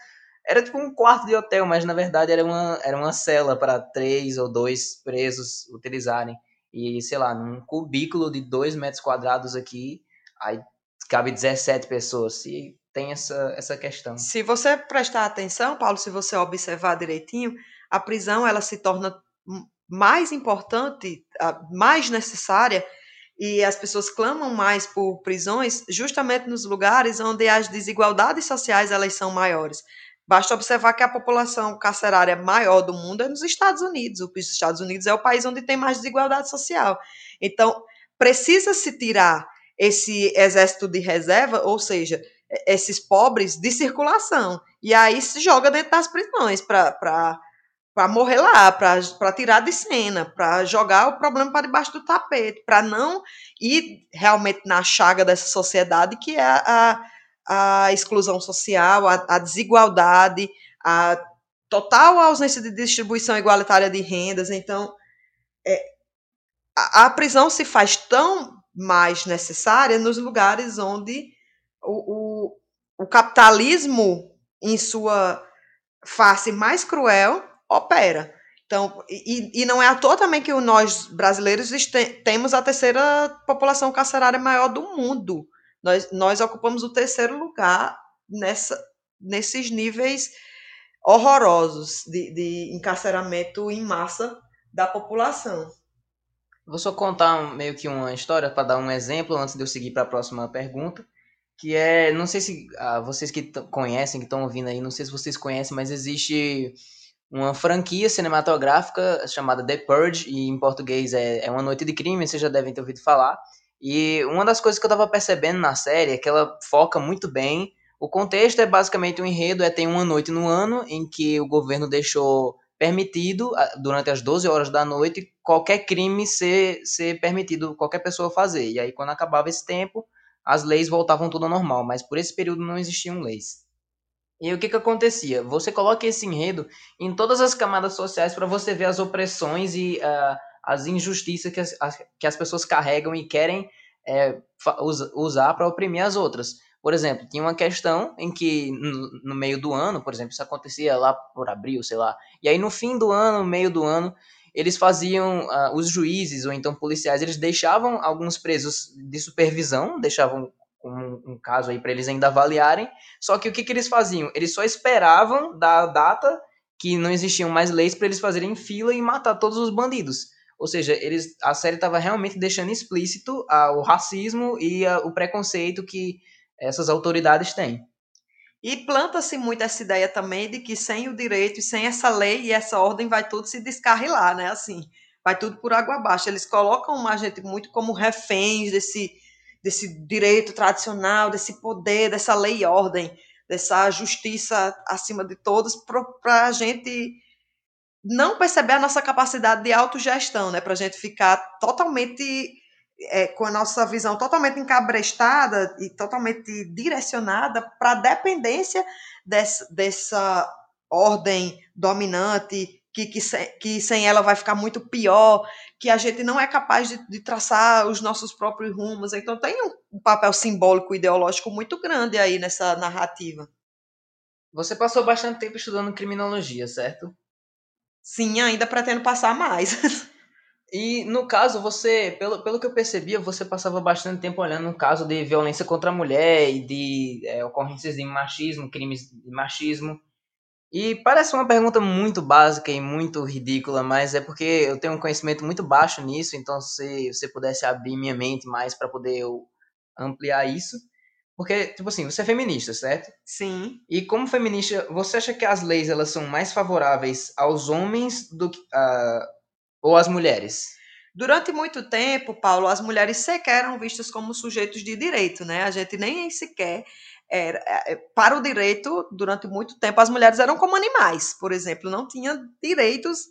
era tipo um quarto de hotel, mas na verdade era uma, era uma cela para três ou dois presos utilizarem. E, sei lá, num cubículo de dois metros quadrados aqui, aí cabe 17 pessoas. E tem essa, essa questão. Se você prestar atenção, Paulo, se você observar direitinho, a prisão ela se torna mais importante, mais necessária, e as pessoas clamam mais por prisões justamente nos lugares onde as desigualdades sociais elas são maiores. Basta observar que a população carcerária maior do mundo é nos Estados Unidos. Os Estados Unidos é o país onde tem mais desigualdade social. Então, precisa se tirar esse exército de reserva, ou seja, esses pobres de circulação. E aí se joga dentro das prisões para morrer lá, para tirar de cena, para jogar o problema para debaixo do tapete, para não ir realmente na chaga dessa sociedade que é a, a exclusão social, a, desigualdade, a total ausência de distribuição igualitária de rendas. Então, é, a, a, prisão se faz tão mais necessária nos lugares onde o, o, o capitalismo, em sua face mais cruel, opera. Então, e, e, não é à toa também que nós brasileiros temos a terceira população carcerária maior do mundo. Nós, nós ocupamos o terceiro lugar nessa, nesses níveis horrorosos de, de encarceramento em massa da população. Vou só contar meio que uma história para dar um exemplo antes de eu seguir para a próxima pergunta, que é, não sei se ah, vocês que conhecem, que estão ouvindo aí, não sei se vocês conhecem, mas existe uma franquia cinematográfica chamada The Purge, e em português é, é Uma Noite de Crime, vocês já devem ter ouvido falar, e uma das coisas que eu tava percebendo na série é que ela foca muito bem. O contexto é basicamente um enredo, é tem uma noite no ano em que o governo deixou permitido, durante as 12 horas da noite, qualquer crime ser, ser permitido, qualquer pessoa fazer. E aí, quando acabava esse tempo, as leis voltavam tudo ao normal, mas por esse período não existiam leis. E o que que acontecia? Você coloca esse enredo em todas as camadas sociais para você ver as opressões e uh, as injustiças que as, que as pessoas carregam e querem é, usar para oprimir as outras. Por exemplo, tinha uma questão em que no, meio do ano, por exemplo, isso acontecia lá por abril, sei lá, e aí no fim do ano, no meio do ano, eles faziam, uh, os juízes ou então policiais, eles deixavam alguns presos de supervisão, deixavam um, um caso aí para eles ainda avaliarem, só que o que, que eles faziam? Eles só esperavam da data que não existiam mais leis para eles fazerem fila e matar todos os bandidos. Ou seja, eles, a série estava realmente deixando explícito o racismo e o preconceito que essas autoridades têm. E planta-se muito essa ideia também de que sem o direito e sem essa lei e essa ordem vai tudo se descarrilar, né? Assim, vai tudo por água abaixo. Eles colocam a gente muito como reféns desse, desse direito tradicional, desse poder, dessa lei e ordem, dessa justiça acima de todos, para a gente não perceber a nossa capacidade de autogestão, né? Para a gente ficar totalmente é, com a nossa visão totalmente encabrestada e totalmente direcionada para a dependência dessa, dessa ordem dominante, que, que, se, que sem ela vai ficar muito pior, que a gente não é capaz de, de traçar os nossos próprios rumos. Então tem um, um papel simbólico ideológico muito grande aí nessa narrativa. Você passou bastante tempo estudando criminologia, certo? Sim, ainda pretendo passar mais. E no caso, você, pelo, pelo que eu percebia, você passava bastante tempo olhando um caso de violência contra a mulher e de é, ocorrências de machismo, crimes de machismo. E parece uma pergunta muito básica e muito ridícula, mas é porque eu tenho um conhecimento muito baixo nisso, então se você pudesse abrir minha mente mais para poder eu ampliar isso. Porque, tipo assim, você é feminista, certo? Sim. E como feminista, você acha que as leis elas são mais favoráveis aos homens do que uh, ou às mulheres? Durante muito tempo, Paulo, as mulheres sequer eram vistas como sujeitos de direito, né? A gente nem sequer era, é, para o direito, durante muito tempo, as mulheres eram como animais, por exemplo, não tinham direitos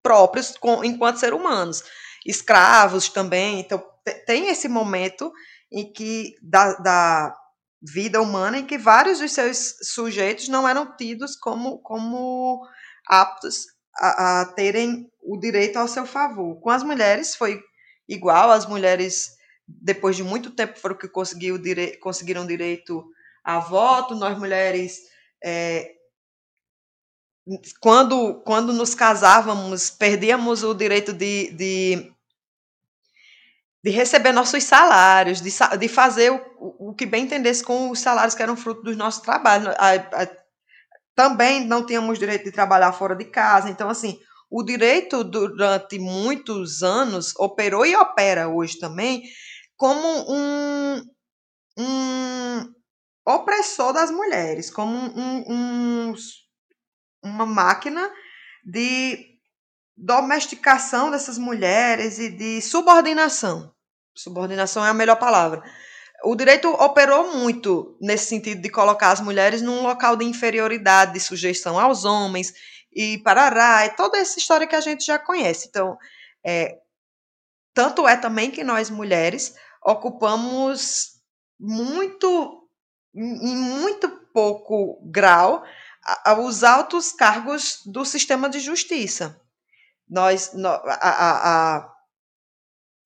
próprios com, enquanto seres humanos. Escravos também. Então, tem esse momento em que da, da vida humana em que vários dos seus sujeitos não eram tidos como, como aptos a, a terem o direito ao seu favor. Com as mulheres foi igual, as mulheres depois de muito tempo foram que conseguiu dire... conseguiram direito a voto, nós mulheres é, quando, quando nos casávamos, perdíamos o direito de, de, de receber nossos salários, de, de fazer o, o que bem entendesse com os salários que eram fruto dos nossos trabalhos. A, a, também não tínhamos direito de trabalhar fora de casa. Então, assim, o direito durante muitos anos operou e opera hoje também como um, um opressor das mulheres, como um, um, uma máquina de domesticação dessas mulheres e de subordinação. Subordinação é a melhor palavra. O direito operou muito nesse sentido de colocar as mulheres num local de inferioridade, de sujeição aos homens e parará, e toda essa história que a gente já conhece. Então, é, tanto é também que nós mulheres ocupamos muito, em muito pouco grau, os altos cargos do sistema de justiça. Nós, a, a,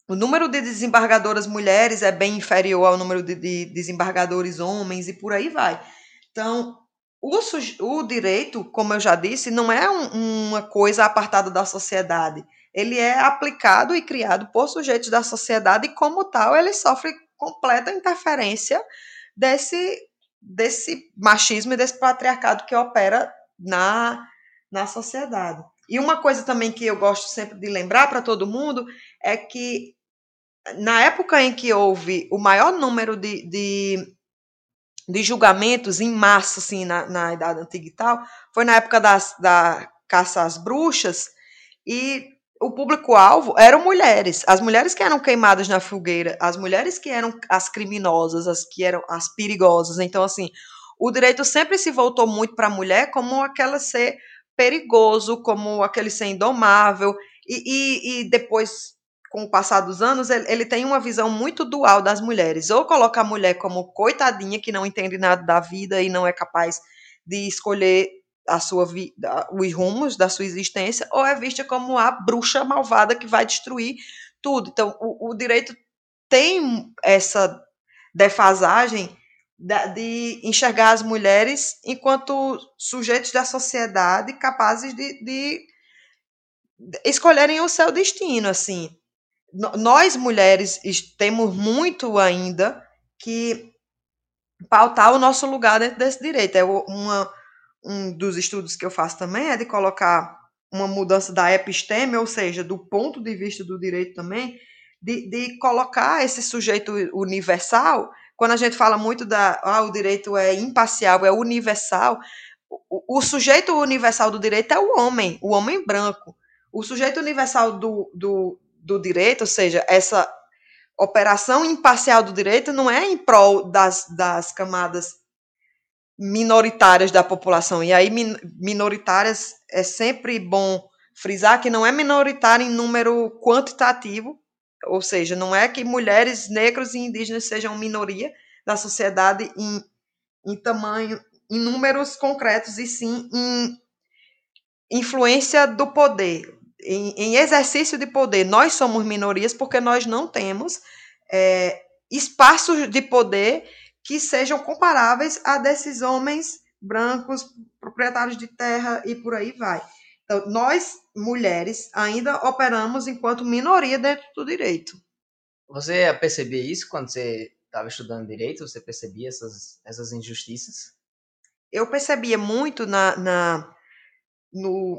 o número de desembargadoras mulheres é bem inferior ao número de, de desembargadores homens e por aí vai. Então, o, o direito, como eu já disse, não é um, uma coisa apartada da sociedade. Ele é aplicado e criado por sujeitos da sociedade e, como tal, ele sofre completa interferência desse desse machismo e desse patriarcado que opera na, na sociedade. E uma coisa também que eu gosto sempre de lembrar para todo mundo é que na época em que houve o maior número de, de, de julgamentos em massa, assim, na, na Idade Antiga e tal, foi na época das, da caça às bruxas, e o público-alvo eram mulheres. As mulheres que eram queimadas na fogueira, as mulheres que eram as criminosas, as que eram as perigosas. Então, assim, o direito sempre se voltou muito para a mulher como aquela ser perigoso, como aquele ser indomável. E, e, e depois, com o passar dos anos, ele, ele, tem uma visão muito dual das mulheres. Ou coloca a mulher como coitadinha, que não entende nada da vida e não é capaz de escolher a sua vida, os rumos da sua existência, ou é vista como a bruxa malvada que vai destruir tudo. Então, o, o direito tem essa defasagem de enxergar as mulheres enquanto sujeitos da sociedade capazes de, de escolherem o seu destino, assim. Nós, mulheres, temos muito ainda que pautar o nosso lugar dentro desse direito. É uma um dos estudos que eu faço também é de colocar uma mudança da episteme, ou seja, do ponto de vista do direito também, de, de colocar esse sujeito universal. Quando a gente fala muito da ah, o direito é imparcial, é universal, o, o sujeito universal do direito é o homem, o homem branco. O sujeito universal do, do, do direito, ou seja, essa operação imparcial do direito não é em prol das, das camadas minoritárias da população. E aí, minoritárias é sempre bom frisar que não é minoritária em número quantitativo, ou seja, não é que mulheres, negros e indígenas sejam minoria da sociedade em, em tamanho, em números concretos, e sim em influência do poder, em, em exercício de poder. Nós somos minorias porque nós não temos é, espaços de poder que sejam comparáveis a desses homens brancos, proprietários de terra e por aí vai. Então, nós, mulheres, ainda operamos enquanto minoria dentro do direito. Você percebia isso quando você estava estudando direito? Você percebia essas, essas injustiças? Eu percebia muito na, na, no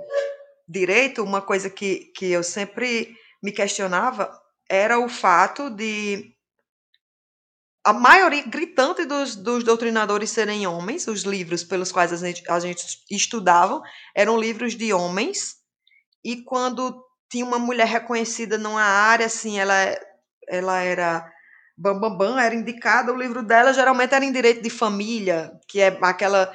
direito, uma coisa que, que eu sempre me questionava era o fato de a maioria gritante dos, dos doutrinadores serem homens, os livros pelos quais a gente, a gente estudava eram livros de homens, e quando tinha uma mulher reconhecida numa área, assim, ela, ela era bambambam, bam, bam, era indicada, o livro dela geralmente era em direito de família, que é aquela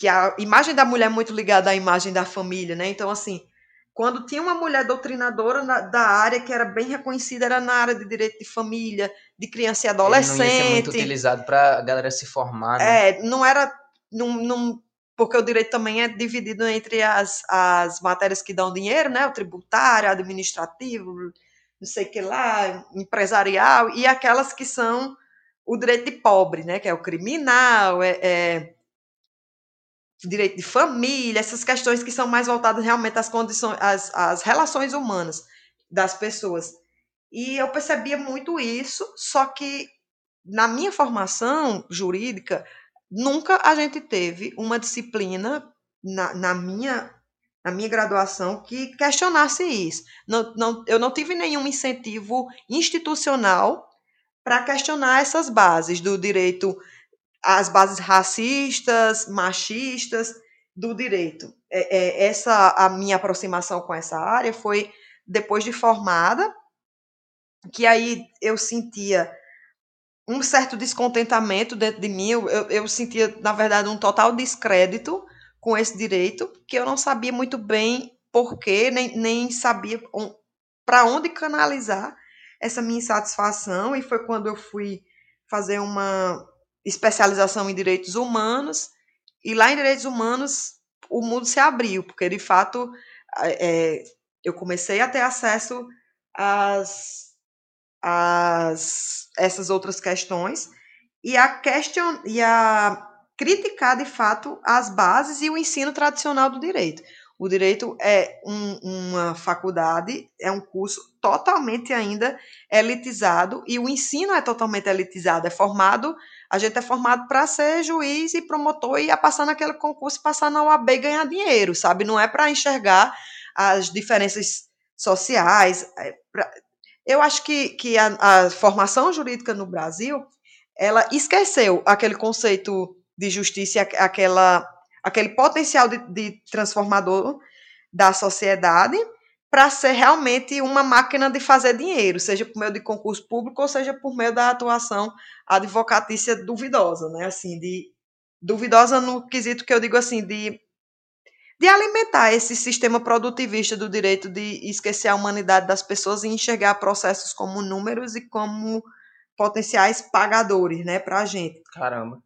que a imagem da mulher é muito ligada à imagem da família, né? Então, assim, quando tinha uma mulher doutrinadora na, da área que era bem reconhecida, era na área de direito de família, de criança e adolescente. Ele não ia ser muito utilizado para a galera se formar, né? É, não era. Não, não, porque o direito também é dividido entre as, as matérias que dão dinheiro, né? O tributário, administrativo, não sei o que lá, empresarial, e aquelas que são o direito de pobre, né? Que é o criminal, é, é direito de família, essas questões que são mais voltadas realmente às condições, às, às relações humanas das pessoas. E eu percebia muito isso, só que na minha formação jurídica, nunca a gente teve uma disciplina na, na minha na minha graduação que questionasse isso. Não, não, eu não tive nenhum incentivo institucional para questionar essas bases do direito as bases racistas, machistas do direito. É, é, essa a minha aproximação com essa área foi depois de formada, que aí eu sentia um certo descontentamento dentro de mim, eu, eu sentia, na verdade, um total descrédito com esse direito, que eu não sabia muito bem porquê, nem, nem sabia para onde canalizar essa minha insatisfação, e foi quando eu fui fazer uma especialização em direitos humanos, e lá em direitos humanos o mundo se abriu, porque de fato é, eu comecei a ter acesso às, às essas outras questões e a question, e a criticar de fato as bases e o ensino tradicional do direito. O direito é um, uma faculdade, é um curso totalmente ainda elitizado e o ensino é totalmente elitizado, é formado a gente é formado para ser juiz e promotor e a passar naquele concurso, passar na UAB e ganhar dinheiro, sabe? Não é para enxergar as diferenças sociais. É. Eu acho que, que a, a formação jurídica no Brasil, ela esqueceu aquele conceito de justiça, aquela, aquele potencial de, de transformador da sociedade, para ser realmente uma máquina de fazer dinheiro, seja por meio de concurso público ou seja por meio da atuação advocatícia duvidosa, né? Assim, de duvidosa no quesito que eu digo assim, de de alimentar esse sistema produtivista do direito de esquecer a humanidade das pessoas e enxergar processos como números e como potenciais pagadores, né, para a gente. Caramba.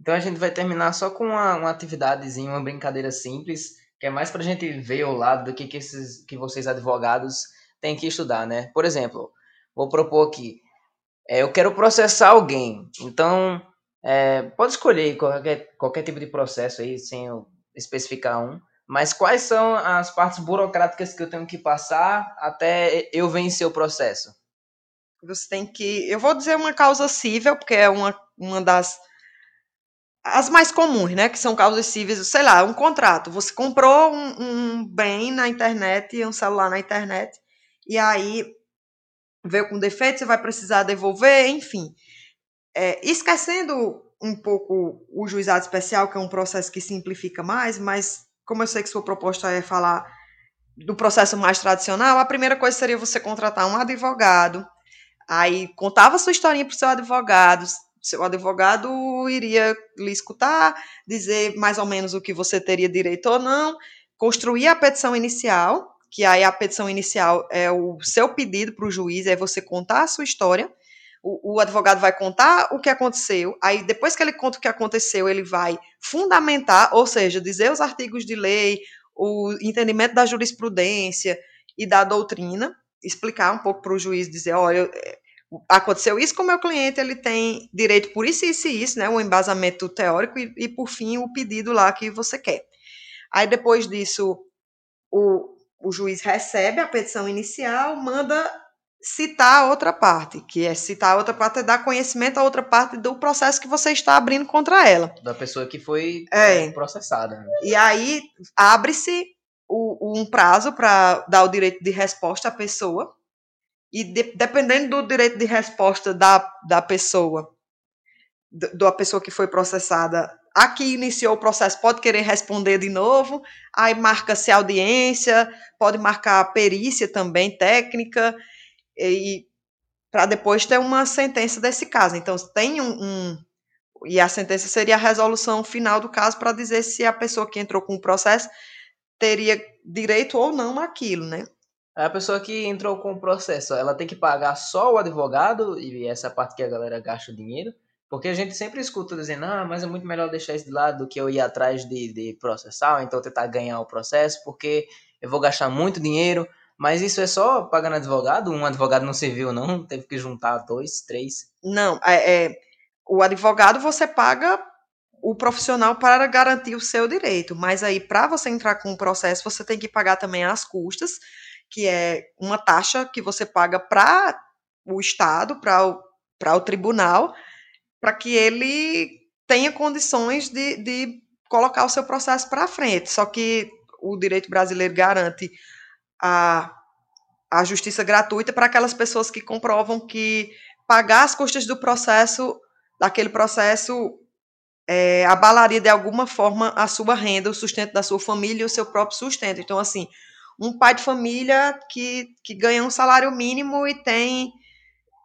Então a gente vai terminar só com uma, uma atividadezinha, uma brincadeira simples que é mais para a gente ver o lado do que, que, esses, que vocês advogados têm que estudar, né? Por exemplo, vou propor aqui, é, eu quero processar alguém, então é, pode escolher qualquer, qualquer tipo de processo aí, sem eu especificar um, mas quais são as partes burocráticas que eu tenho que passar até eu vencer o processo? Você tem que. Eu vou dizer uma causa civil, porque é uma, uma das as mais comuns, né, que são causas cíveis, sei lá, um contrato. Você comprou um, um, bem na internet, um celular na internet, e aí veio com defeito, você vai precisar devolver, enfim. É, esquecendo um pouco o juizado especial, que é um processo que simplifica mais, mas como eu sei que sua proposta é falar do processo mais tradicional, a primeira coisa seria você contratar um advogado, aí contava sua historinha para o seu advogado, seu advogado iria lhe escutar, dizer mais ou menos o que você teria direito ou não, construir a petição inicial, que aí a petição inicial é o seu pedido para o juiz, é você contar a sua história. O, o, advogado vai contar o que aconteceu, aí depois que ele conta o que aconteceu, ele vai fundamentar, ou seja, dizer os artigos de lei, o entendimento da jurisprudência e da doutrina, explicar um pouco para o juiz, dizer, olha, aconteceu isso com o meu cliente, ele tem direito por isso, isso e isso, né? O embasamento teórico e, e, por fim, o pedido lá que você quer. Aí, depois disso, o, o juiz recebe a petição inicial, manda citar a outra parte, que é citar a outra parte é dar conhecimento à outra parte do processo que você está abrindo contra ela. Da pessoa que foi é. é processada. Né? E aí, abre-se um prazo para dar o direito de resposta à pessoa, e de, dependendo do direito de resposta da, da pessoa, da pessoa que foi processada, a que iniciou o processo pode querer responder de novo, aí marca-se audiência, pode marcar perícia também, técnica, e para depois ter uma sentença desse caso. Então, tem um, um, E a sentença seria a resolução final do caso para dizer se a pessoa que entrou com o processo teria direito ou não àquilo, né? A pessoa que entrou com o processo, ela tem que pagar só o advogado, e essa parte que a galera gasta o dinheiro, porque a gente sempre escuta dizendo, ah, mas é muito melhor deixar isso de lado do que eu ir atrás de, de processar, então tentar ganhar o processo, porque eu vou gastar muito dinheiro, mas isso é só pagando advogado? Um advogado não serviu, não? Teve que juntar dois, três? Não, é, é o advogado você paga o profissional para garantir o seu direito, mas aí para você entrar com o processo, você tem que pagar também as custas, que é uma taxa que você paga para o Estado, para o, o tribunal, para que ele tenha condições de, de colocar o seu processo para frente. Só que o direito brasileiro garante a, a justiça gratuita para aquelas pessoas que comprovam que pagar as custas do processo, daquele processo, é, abalaria de alguma forma a sua renda, o sustento da sua família e o seu próprio sustento. Então, assim, um pai de família que, que ganha um salário mínimo e tem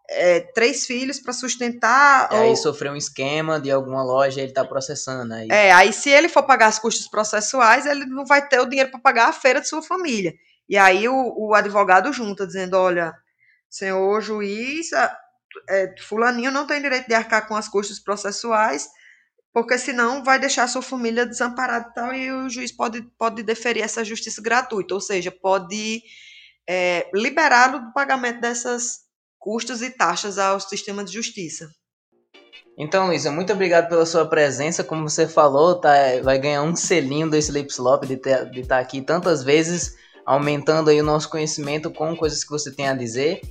é, três filhos para sustentar. E ou... aí sofreu um esquema de alguma loja ele está processando. Aí... É, aí se ele for pagar as custas processuais, ele não vai ter o dinheiro para pagar a feira de sua família. E aí o, o advogado junta, dizendo: olha, senhor juiz, é, fulaninho não tem direito de arcar com as custas processuais, porque senão vai deixar sua família desamparada e tal, e o juiz pode, pode deferir essa justiça gratuita, ou seja, pode é, liberá-lo do pagamento dessas custos e taxas ao sistema de justiça. Então, Luísa, muito obrigado pela sua presença. Como você falou, tá, vai ganhar um selinho do Sleep Slop de estar tá aqui tantas vezes, aumentando aí o nosso conhecimento com coisas que você tem a dizer.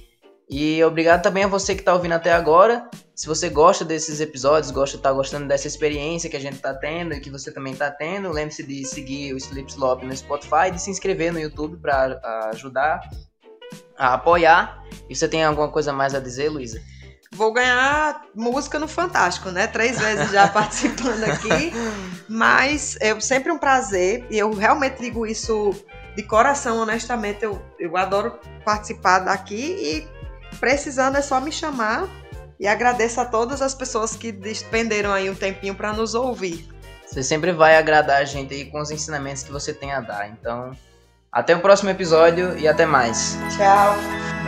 E obrigado também a você que está ouvindo até agora. Se você gosta desses episódios, gosta tá gostando dessa experiência que a gente está tendo e que você também está tendo, lembre-se de seguir o Sleep Slop no Spotify, de se inscrever no YouTube para ajudar a apoiar. E você tem alguma coisa mais a dizer, Luísa? Vou ganhar música no Fantástico, né? Três vezes já participando aqui. Mas é sempre um prazer. E eu realmente digo isso de coração, honestamente. Eu, eu adoro participar daqui. E Precisando é só me chamar e agradeço a todas as pessoas que despenderam aí um tempinho para nos ouvir. Você sempre vai agradar a gente aí com os ensinamentos que você tem a dar. Então, até o próximo episódio e até mais. Tchau.